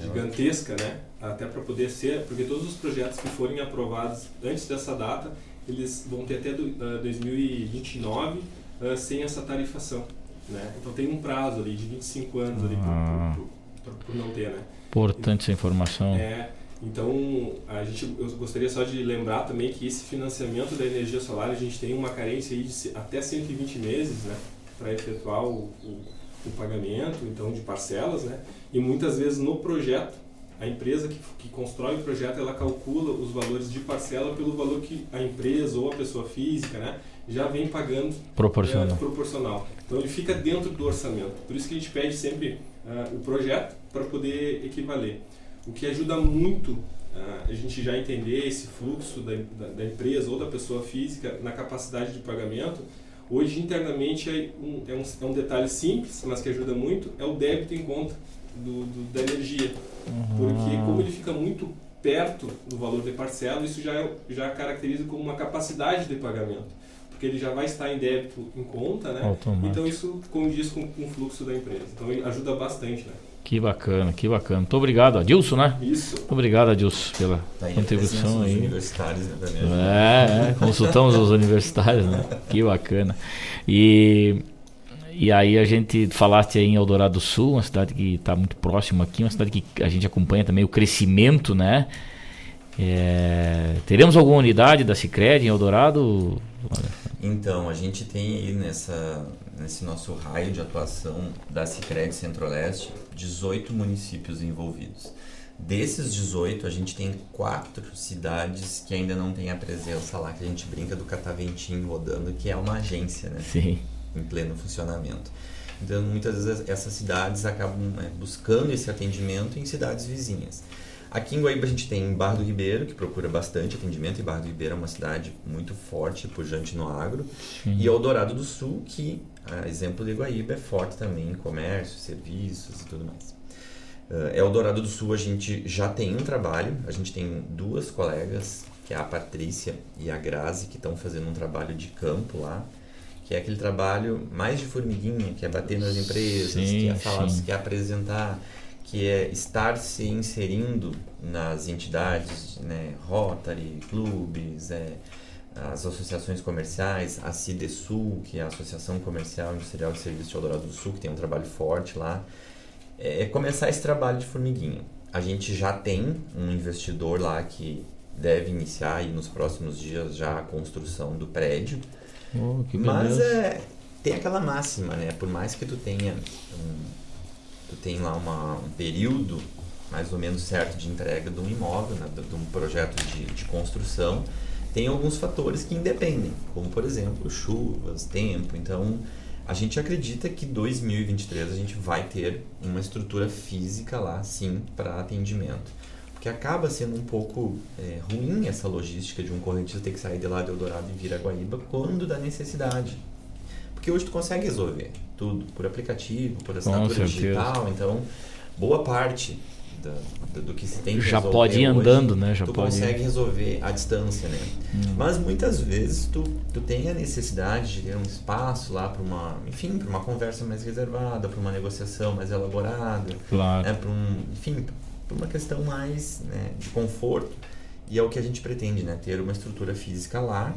gigantesca, né? Até para poder ser, porque todos os projetos que forem aprovados antes dessa data, eles vão ter até do, uh, 2029 uh, sem essa tarifação, né? Então tem um prazo ali de 25 anos ali ah. por, não ter, né? Importante essa informação. É. Então, a gente, eu gostaria só de lembrar também que esse financiamento da energia solar, a gente tem uma carência aí de até 120 meses, né, para efetuar o, o, o, pagamento, então, de parcelas, né, e muitas vezes no projeto, a empresa que, que constrói o projeto, ela calcula os valores de parcela pelo valor que a empresa ou a pessoa física, né, já vem pagando proporcional. É, proporcional. Então, ele fica dentro do orçamento. Por isso que a gente pede sempre uh, o projeto para poder equivaler o que ajuda muito uh, a gente já entender esse fluxo da, da, da, empresa ou da pessoa física na capacidade de pagamento. Hoje, internamente, é um, é um, é um detalhe simples, mas que ajuda muito, é o débito em conta do, do da energia. Uhum. Porque como ele fica muito perto do valor de parcela, isso já, é, já caracteriza como uma capacidade de pagamento porque ele já vai estar em débito em conta, né? Automático. Então isso condiz com, com o fluxo da empresa. Então ajuda bastante, né? Que bacana, que bacana. Muito obrigado, Adilson, né? Isso. Muito obrigado, Adilson, pela tá aí contribuição aí. universitários, né, é, é, consultamos os universitários, né? Que bacana. E, e aí a gente falaste aí em Eldorado do Sul, uma cidade que está muito próxima aqui, uma cidade que a gente acompanha também o crescimento, né? É, teremos alguma unidade da Cicred em Eldorado? Então, a gente tem aí nessa, nesse nosso raio de atuação da Cicred Centro-Leste 18 municípios envolvidos. Desses 18, a gente tem quatro cidades que ainda não têm a presença lá, que a gente brinca do Cataventinho rodando, que é uma agência, né? Sim. Em pleno funcionamento. Então, muitas vezes essas cidades acabam né, buscando esse atendimento em cidades vizinhas. Aqui em Guaíba a gente tem Barra do Ribeiro, que procura bastante atendimento, e Barra do Ribeiro é uma cidade muito forte, pujante no agro. Sim. E Eldorado do Sul, que, a exemplo de Guaíba, é forte também em comércio, serviços e tudo mais. Uh, Eldorado do Sul a gente já tem um trabalho, a gente tem duas colegas, que é a Patrícia e a Grazi, que estão fazendo um trabalho de campo lá, que é aquele trabalho mais de formiguinha, que é bater nas empresas, sim, que é falar, que é apresentar que é estar se inserindo nas entidades, né, Rotary, clubes, é, as associações comerciais, a CIDESUL, que é a Associação Comercial Industrial de Serviços de Eldorado do Sul, que tem um trabalho forte lá, é, é começar esse trabalho de formiguinha. A gente já tem um investidor lá que deve iniciar aí nos próximos dias já a construção do prédio. Oh, mas é, tem aquela máxima, né? Por mais que tu tenha um, tu tem lá uma, um período mais ou menos certo de entrega de um imóvel, né, de, de um projeto de, de construção, tem alguns fatores que independem, como por exemplo chuvas, tempo. Então a gente acredita que 2023 a gente vai ter uma estrutura física lá, sim, para atendimento. Porque acaba sendo um pouco é, ruim essa logística de um correntista ter que sair de lá de Eldorado e vir a Guaíba quando dá necessidade. Porque hoje tu consegue resolver tudo por aplicativo, por assinatura digital, então boa parte da, da, do que se tem que já pode ir andando, né? Já tu pode consegue resolver à distância, né? Hum. Mas muitas vezes tu, tu tem a necessidade de ter um espaço lá para uma, enfim, para uma conversa mais reservada, para uma negociação mais elaborada, claro. né? Para um, enfim, para uma questão mais né, de conforto. E é o que a gente pretende, né? Ter uma estrutura física lá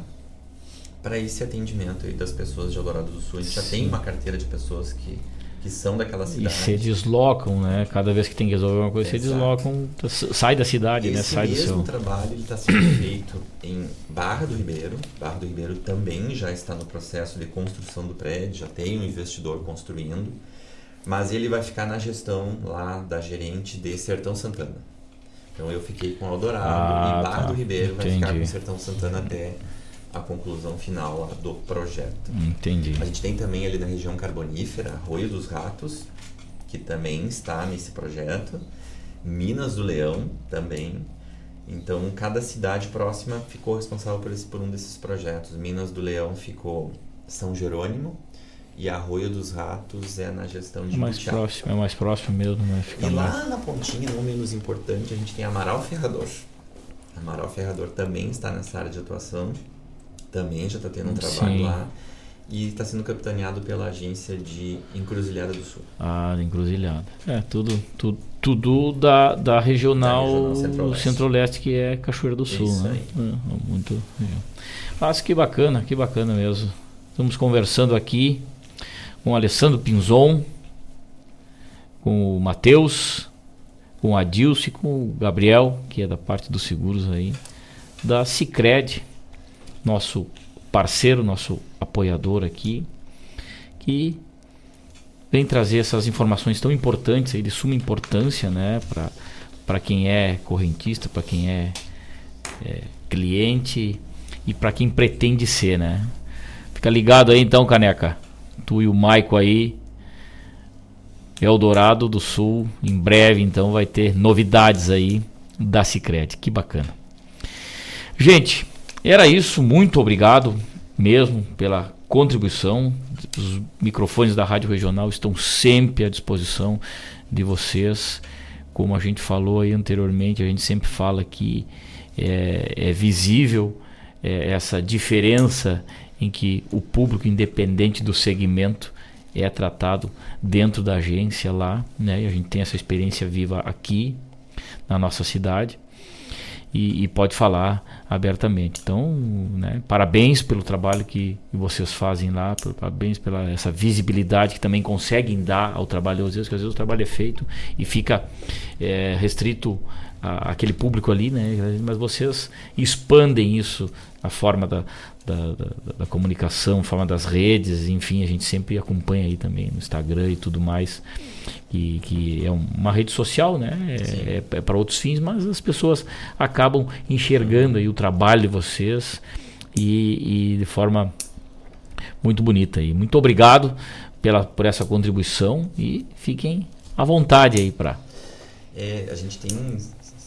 para esse atendimento aí das pessoas de Eldorado do Sul. A gente Sim. já tem uma carteira de pessoas que, que são daquela cidade. E se deslocam, né? Cada vez que tem que resolver uma coisa, se deslocam, sai da cidade, Esse né? Sai do mesmo seu. trabalho ele está sendo feito em Barra do Ribeiro. Barra do Ribeiro também já está no processo de construção do prédio, já tem um investidor construindo, mas ele vai ficar na gestão lá da gerente de Sertão Santana. Então eu fiquei com Eldorado Ah, e Barra tá. do Ribeiro vai ficar Entendi. com Sertão Santana até a conclusão final lá do projeto. Entendi. A gente tem também ali na região carbonífera, Arroio dos Ratos, que também está nesse projeto. Minas do Leão também. Então, cada cidade próxima ficou responsável por, esse, por um desses projetos. Minas do Leão ficou São Jerônimo e Arroio dos Ratos é na gestão de É mais Butiá. próximo, é mais próximo mesmo, né? Fica E mais- lá na pontinha, não menos importante, a gente tem Amaral Ferrador. Amaral Ferrador também está nessa área de atuação. Também já está tendo um trabalho Sim. lá. E está sendo capitaneado pela agência de Encruzilhada do Sul. Ah, encruzilhada. É, tudo, tudo, tudo da, da regional, regional Centro-Leste. centro-leste, que é Cachoeira do Sul, Isso né? aí. É, muito. Mas que bacana, que bacana mesmo. Estamos conversando aqui com o Alessandro Pinzon, com o Matheus, com o Adilson e com o Gabriel, que é da parte dos seguros aí, da Cicred, nosso parceiro, nosso apoiador aqui, que vem trazer essas informações tão importantes aí, de suma importância, né, para quem é correntista, para quem é, é, cliente e para quem pretende ser, né? Fica ligado aí então, Caneca. Tu e o Maico aí, Eldorado do Sul, em breve então vai ter novidades aí da Cicred. Que bacana. Gente, era isso. Muito obrigado mesmo pela contribuição. Os microfones da Rádio Regional estão sempre à disposição de vocês. Como a gente falou aí anteriormente, a gente sempre fala que é, é visível é, essa diferença em que o público, independente do segmento, é tratado dentro da agência lá, né? E a gente tem essa experiência viva aqui na nossa cidade e, e pode falar abertamente. Então, né, parabéns pelo trabalho que vocês fazem lá, parabéns pela essa visibilidade que também conseguem dar ao trabalho, às vezes, que às vezes o trabalho é feito e fica é, restrito a- àquele público ali, né? Mas vocês expandem isso na forma da, da, da- da comunicação, forma das redes, enfim, a gente sempre acompanha aí também no Instagram e tudo mais, que, que é um- uma rede social, né? É, para outros fins, mas as pessoas acabam enxergando aí o trabalho de vocês e, e de forma muito bonita aí. Muito obrigado pela, por essa contribuição e fiquem à vontade aí para É, a gente tem.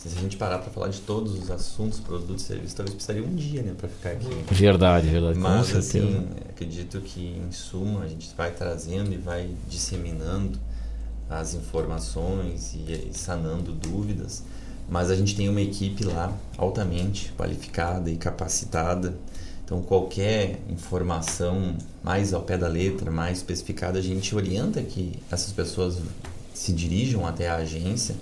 Se a gente parar para falar de todos os assuntos, produtos, serviços, talvez precisaria um dia, né, para ficar aqui. Verdade, verdade, com Mas certeza. assim, acredito que em suma a gente vai trazendo e vai disseminando as informações e, e sanando dúvidas. Mas a gente tem uma equipe lá altamente qualificada e capacitada. Então qualquer informação mais ao pé da letra, mais especificada, a gente orienta que essas pessoas se dirijam até a agência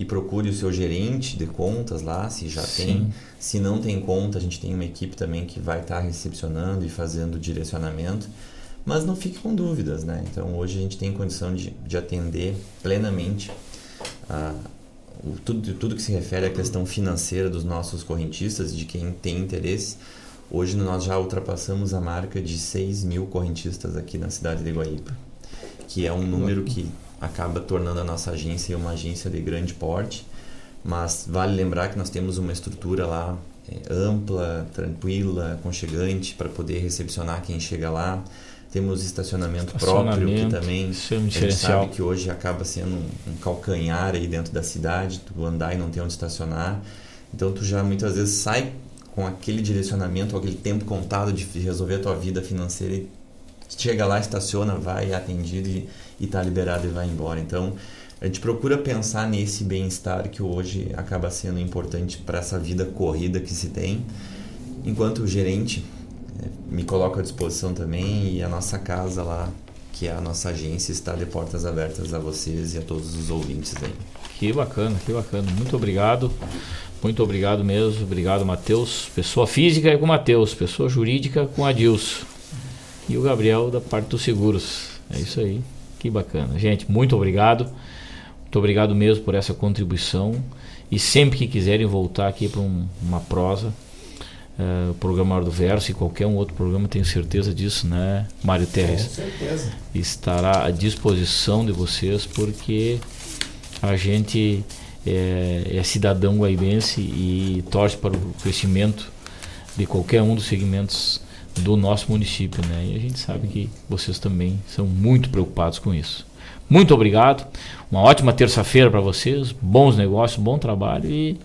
e procure o seu gerente de contas lá, se já Sim. tem. Se não tem conta, a gente tem uma equipe também que vai estar recepcionando e fazendo direcionamento. Mas não fique com dúvidas, né? Então hoje a gente tem condição de, de atender plenamente a, o, tudo, tudo que se refere à questão financeira dos nossos correntistas, de quem tem interesse. Hoje nós já ultrapassamos a marca de 6 mil correntistas aqui na cidade de Guaíba, que é um número que acaba tornando a nossa agência uma agência de grande porte, mas vale lembrar que nós temos uma estrutura lá é, ampla, tranquila, aconchegante para poder recepcionar quem chega lá. Temos estacionamento, próprio que Estacionamento, também é um a gente sabe que hoje acaba sendo um, um calcanhar aí dentro da cidade, tu andar e não ter onde estacionar. Então tu já muitas vezes sai com aquele direcionamento, aquele tempo contado de resolver a tua vida financeira e chega lá, estaciona, vai é atendido e está liberado e vai embora. Então a gente procura pensar nesse bem-estar que hoje acaba sendo importante para essa vida corrida que se tem. Enquanto o gerente eh, me coloco à disposição também e a nossa casa lá, que é a nossa agência, está de portas abertas a vocês e a todos os ouvintes aí. Que bacana, que bacana. Muito obrigado. Muito obrigado mesmo. Obrigado, Matheus. Pessoa física é com o Matheus, pessoa jurídica com a Dilson. E o Gabriel da parte dos seguros. É isso aí. Que bacana. Gente, muito obrigado. Muito obrigado mesmo por essa contribuição. E sempre que quiserem voltar aqui para um, uma prosa, uh, o programa Hora do Verso e qualquer um outro programa, tenho certeza disso, né, Mário Terres? Com certeza. Estará à disposição de vocês, porque a gente é, é cidadão guaibense e torce para o crescimento de qualquer um dos segmentos do nosso município, né? E a gente sabe que vocês também são muito preocupados com isso. Muito obrigado. Uma ótima terça-feira para vocês. Bons negócios, bom trabalho e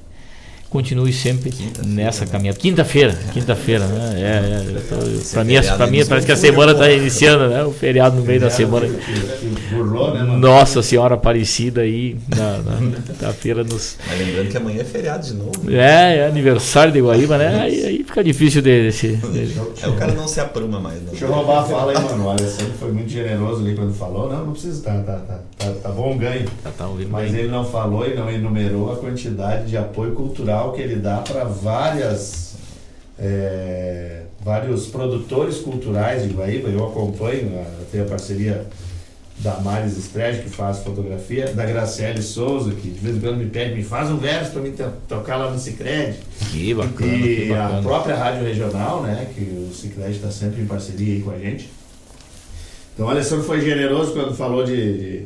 continue sempre nessa caminhada. Quinta-feira, quinta-feira, né? É, é, para mim, para mim parece que a semana está iniciando, né? O feriado no meio da semana. Nossa Senhora Aparecida aí na, na, na feira nos. Mas lembrando que amanhã é feriado de novo. É, é aniversário de Guaíba, né? Aí, aí fica difícil desse. desse. É, o cara não se apruma mais. Não. Deixa eu roubar a fala aí, mano. O Alessandro foi muito generoso ali quando falou. Não, não precisa, tá, tá, tá, tá, tá bom o ganho. Tá, tá Mas bem. ele não falou e não enumerou a quantidade de apoio cultural que ele dá para várias é, vários produtores culturais de Guaíba. Eu acompanho, eu tenho a parceria da Maris Stretch, que faz fotografia, da Graciele Souza, que de vez em quando me pede, me faz um verso para mim to- tocar lá no Cicred. Que bacana, E que bacana. a própria Rádio Regional, né, que o Cicred está sempre em parceria aí com a gente. Então o Alessandro foi generoso quando falou de, de-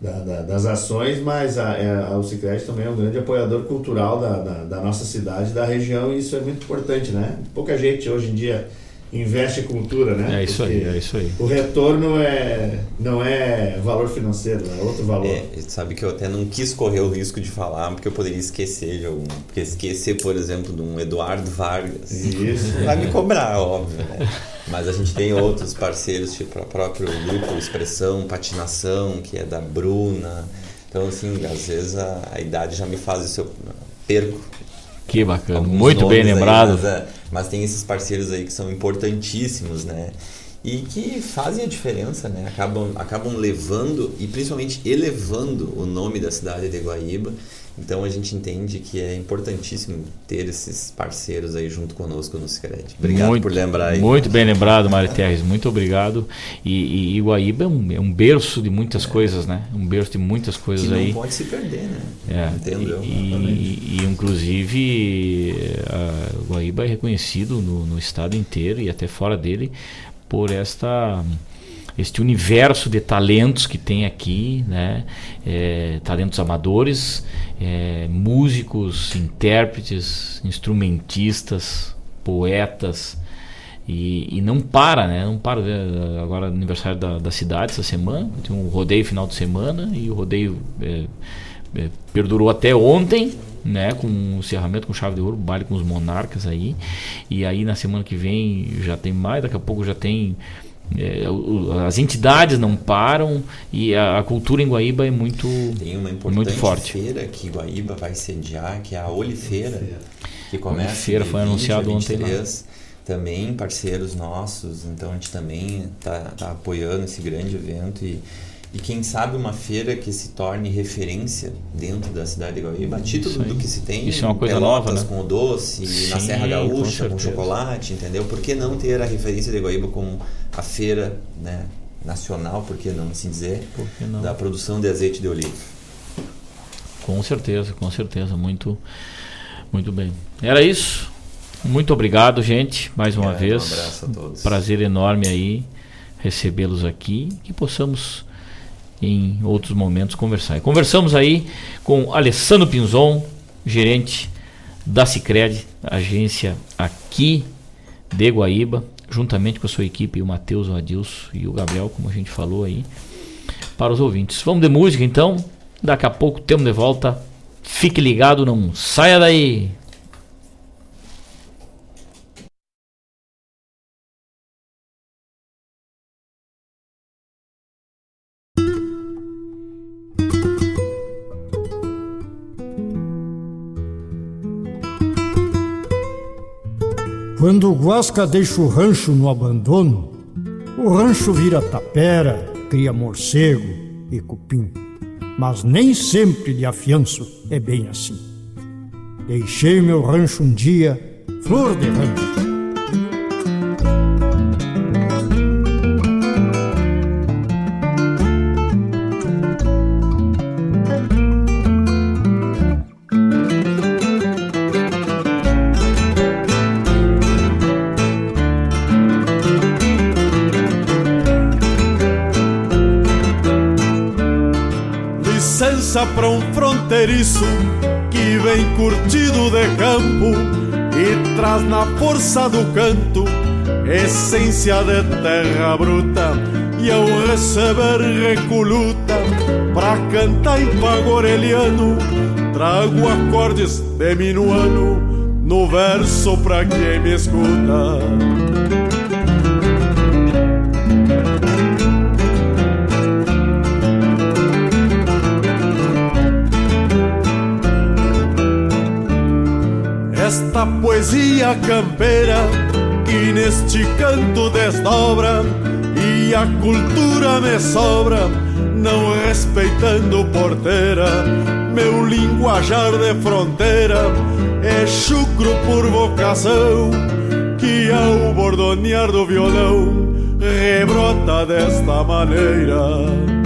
da- da- das ações, mas a, é, a- o Cicred também é um grande apoiador cultural da, da, da nossa cidade, da região, e isso é muito importante, né? Pouca gente hoje em dia investe em cultura, né? É isso aí, Porque é isso aí. O retorno é, não é valor financeiro, é outro valor. É, sabe que eu até não quis correr o risco de falar, porque eu poderia esquecer de algum. Porque esquecer, por exemplo, de um Eduardo Vargas. Isso. Vai me cobrar, óbvio, né? Mas a gente tem outros parceiros, tipo a próprio grupo Expressão, Patinação, que é da Bruna. Então, assim, às vezes a, a idade já me faz isso, eu perco. Que bacana. Muito bem nomes aí, lembrado. mas, é, mas tem esses parceiros aí que são importantíssimos, né? E que fazem a diferença, né? Acabam, acabam levando e principalmente elevando o nome da cidade de Guaíba. Então a gente entende que é importantíssimo ter esses parceiros aí junto conosco no Cicred. Obrigado muito, por lembrar aí. Muito bem lembrado, Mário Terres. Muito obrigado. E, e Iguaíba é um, é um berço de muitas coisas, né? Um berço de muitas coisas que não aí. pode se perder, né? É, Entendeu? E, e, inclusive a Guaíba é reconhecido no, no estado inteiro e até fora dele por esta este universo de talentos que tem aqui, né? É, talentos amadores, é, músicos, intérpretes, instrumentistas, poetas e, e não para, né? Não para. né? Agora aniversário da, da cidade essa semana, tem um rodeio final de semana e o rodeio é, é, perdurou até ontem, né, com o encerramento com chave de ouro, baile com os monarcas aí. E aí na semana que vem já tem mais, daqui a pouco já tem as entidades não param e a, a cultura em Guaíba é muito Tem uma importante muito forte. feira que Guaíba vai sediar, que é a Olifeira, que começa Olifeira, foi 20 a anunciado ontem lá. 23. Também parceiros nossos, então a gente também está tá apoiando esse grande evento e, e quem sabe uma feira que se torne referência dentro da cidade de Guaíba, a título do que se tem Isso é uma coisa Pelotas nova, né? com o doce, na Sim, Serra com Gaúcha com, certeza. chocolate, entendeu? Por que não ter a referência de Guaíba como a feira né, nacional, por que não assim dizer, não? da produção de azeite de oliva? Com certeza, com certeza, muito muito bem. Era isso. Muito obrigado, gente, mais uma É, um vez. abraço a todos. Prazer enorme aí recebê-los aqui que possamos em outros momentos conversar. E conversamos aí com Alessandro Pinzon, gerente da Cicred, agência aqui de Guaíba, juntamente com a sua equipe, o Matheus, o Adilson e o Gabriel, como a gente falou aí, para os ouvintes. Vamos de música então. Daqui a pouco temos de volta. Fique ligado, não saia daí. Quando o Guasca deixa o rancho no abandono, o rancho vira tapera, cria morcego e cupim. Mas nem sempre de afianço é bem assim. Deixei meu rancho um dia, flor de rancho. Na força do canto essência de terra bruta e ao receber recoluta pra cantar em pagoreliano trago acordes de minuano no verso pra quem me escuta. Esta poesia campeira que neste canto desdobra e a cultura me sobra, não respeitando porteira, meu linguajar de fronteira é chucro por vocação, que ao bordonear do violão rebrota desta maneira.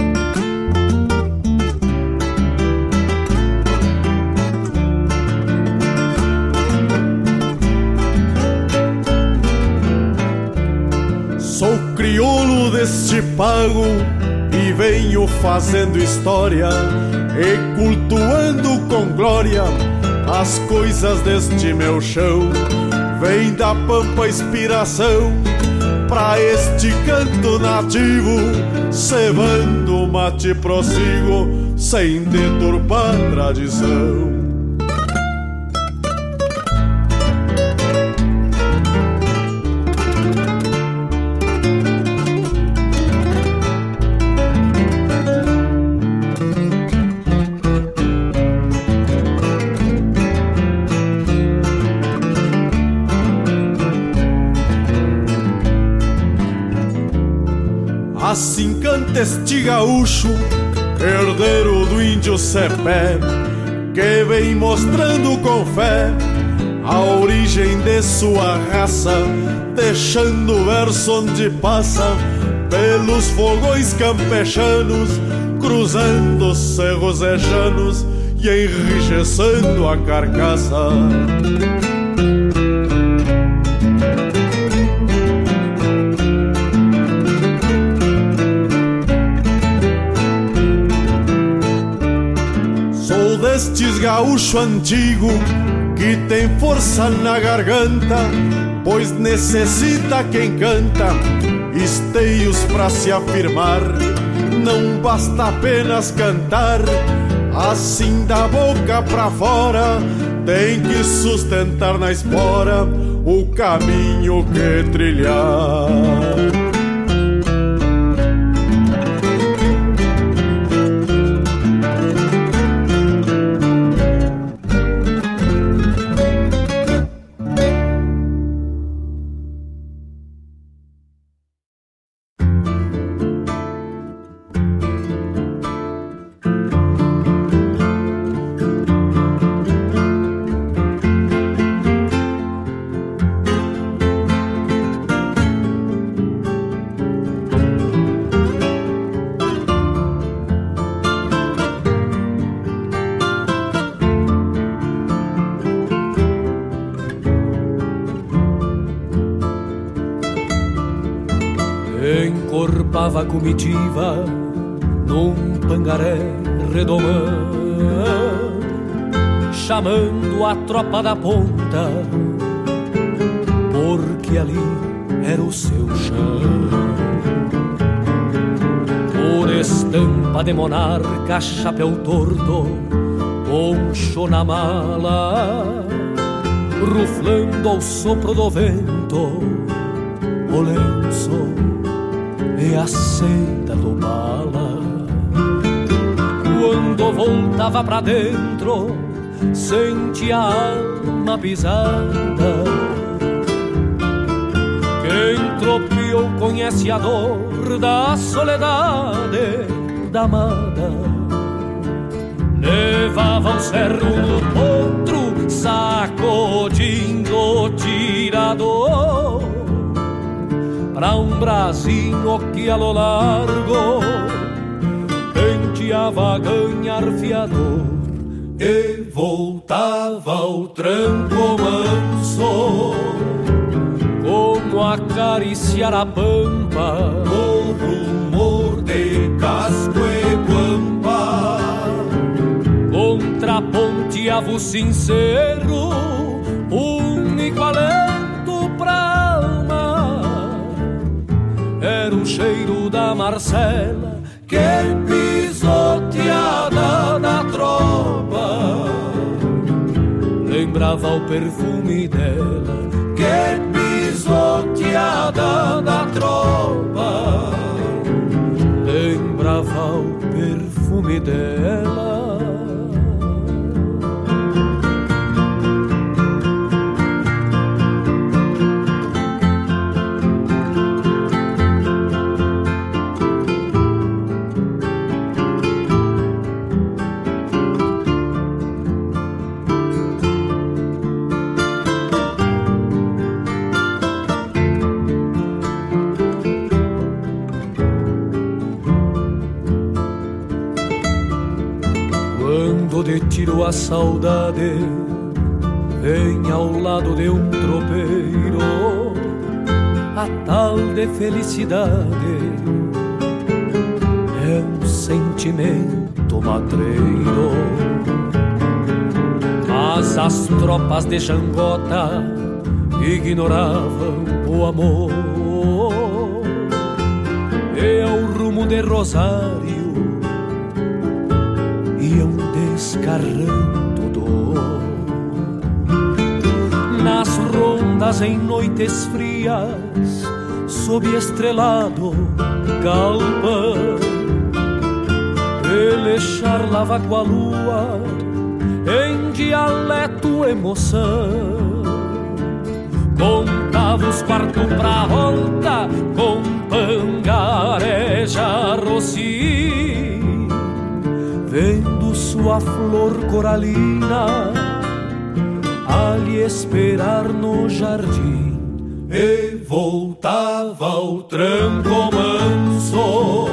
Crioulo deste pago e venho fazendo história e cultuando com glória as coisas deste meu chão. Vem da pampa inspiração pra este canto nativo, cevando mate prossigo sem deturpar tradição. Este gaúcho, herdeiro do índio Cepé, que vem mostrando com fé a origem de sua raça, deixando o verso onde passa pelos fogões campechanos, cruzando cerros e llanos e enrijecendo a carcaça. Gaúcho antigo que tem força na garganta, pois necessita quem canta esteios pra se afirmar. Não basta apenas cantar, assim da boca pra fora, tem que sustentar na espora o caminho que trilhar. Comitiva num pangaré redomã, chamando a tropa da ponta, porque ali era o seu chão. Por estampa de monarca, chapéu torto, poncho na mala, ruflando ao sopro do vento, o lenço e a senda do bala. Quando voltava pra dentro, sentia a alma pisada. Quem tropiou conhece a dor da soledade da amada. Levava um cerro no potro, sacudindo o tirador pra um brasinho que a lo largo penteava a ganhar fiador e voltava ao tranco manso como acariciar a pampa com rumor de casco e guampa ponteavo sincero, Era o cheiro da Marcela, que pisoteada da tropa. Lembrava o perfume dela, que pisoteada da tropa. Lembrava o perfume dela. Quando a saudade vem ao lado de um tropeiro a tal de felicidade é um sentimento matreiro. Mas as tropas de Jangota ignoravam o amor. E ao rumo de Rosário descarrando dor. Nas rondas em noites frias, sob estrelado galpão, ele charlava com a lua em dialeto emoção. Contava os quartos pra volta com pangareja roci vendo sua flor coralina a lhe esperar no jardim. E voltava ao tranco manso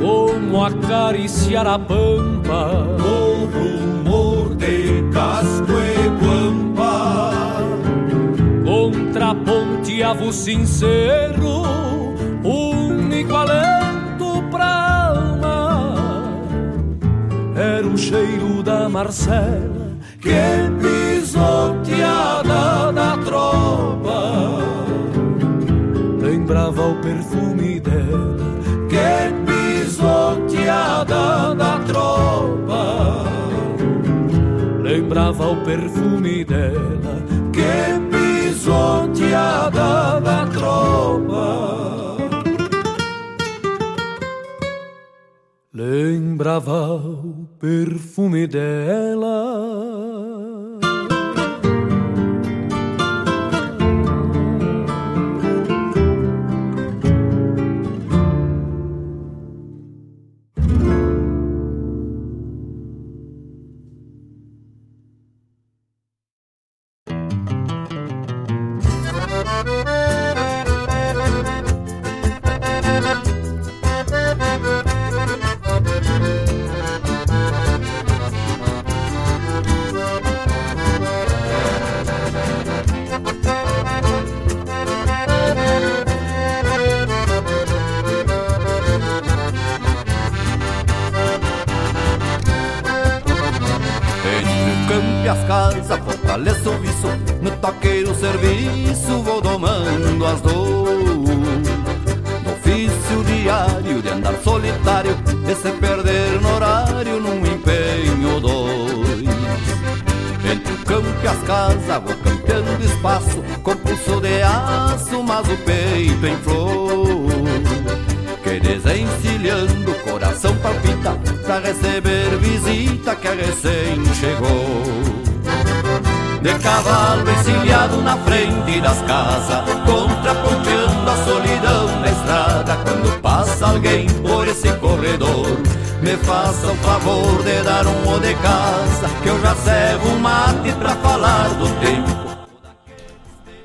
como acariciar a pampa. O rumor de casco e guampa contraponteava o sincero cheiro da Marcela que pisoteada da tropa. Lembrava o perfume dela que pisoteada da tropa. Lembrava o perfume dela que pisoteada da tropa lembrava o perfume dela.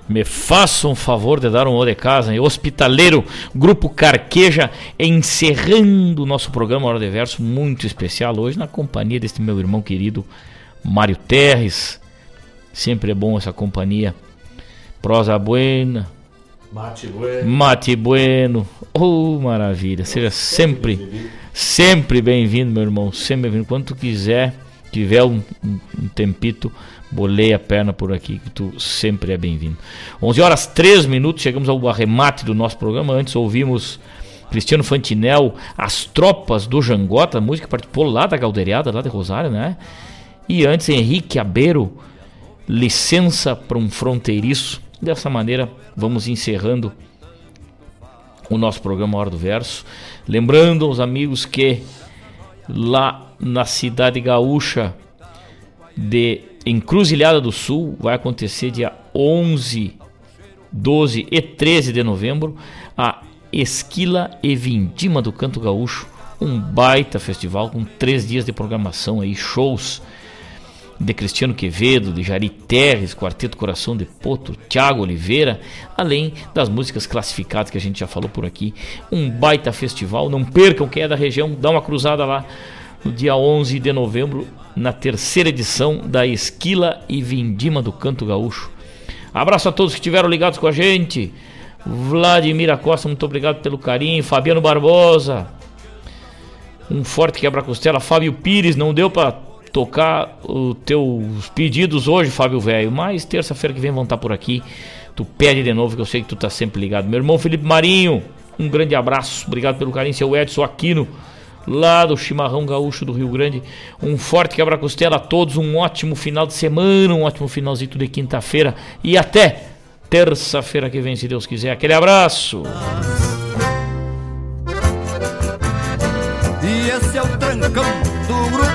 Me faça um favor de dar um de casa, hein? Hospitaleiro, Grupo Carqueja, encerrando o nosso programa Hora de Verso, muito especial hoje, na companhia deste meu irmão querido Mário Terres. Sempre é bom essa companhia. Prosa Buena. Mate bueno. Mate Bueno. Oh, maravilha. Seja sempre, sempre bem-vindo, meu irmão. Sempre bem-vindo. Quando tu quiser, tiver um, um tempito, bolei a perna por aqui, que tu sempre é bem-vindo. 11 horas 3 minutos, chegamos ao arremate do nosso programa. Antes ouvimos Cristiano Fantinel, As Tropas do Jangota, música que participou lá da Galderiada, lá de Rosário, né? E antes Henrique Abeiro, Licença para um Fronteiriço. Dessa maneira, vamos encerrando o nosso programa Hora do Verso. Lembrando aos amigos que lá na cidade gaúcha de Encruzilhada do Sul vai acontecer dia 11, 12 e 13 de novembro a Esquila e Vindima do Canto Gaúcho, um baita festival com três dias de programação aí, shows de Cristiano Quevedo, de Jari Terres, Quarteto Coração de Poto, Thiago Oliveira, além das músicas classificadas que a gente já falou por aqui. Um baita festival, não percam quem é da região, dá uma cruzada lá no dia 11 de novembro, na terceira edição da Esquila e Vindima do Canto Gaúcho. Abraço a todos que estiveram ligados com a gente. Vladimir Costa, muito obrigado pelo carinho. Fabiano Barbosa, um forte quebra-costela. Fábio Pires, não deu para tocar os teus pedidos hoje, Fábio Velho, mas terça-feira que vem vão estar por aqui. Tu pede de novo, que eu sei que tu tá sempre ligado. Meu irmão Felipe Marinho, um grande abraço. Obrigado pelo carinho. Seu Edson Aquino, lá do Chimarrão Gaúcho do Rio Grande. Um forte quebra-costela a todos. Um ótimo final de semana, um ótimo finalzinho de quinta-feira. E até terça-feira que vem, se Deus quiser. Aquele abraço. E esse é o trancão do grupo.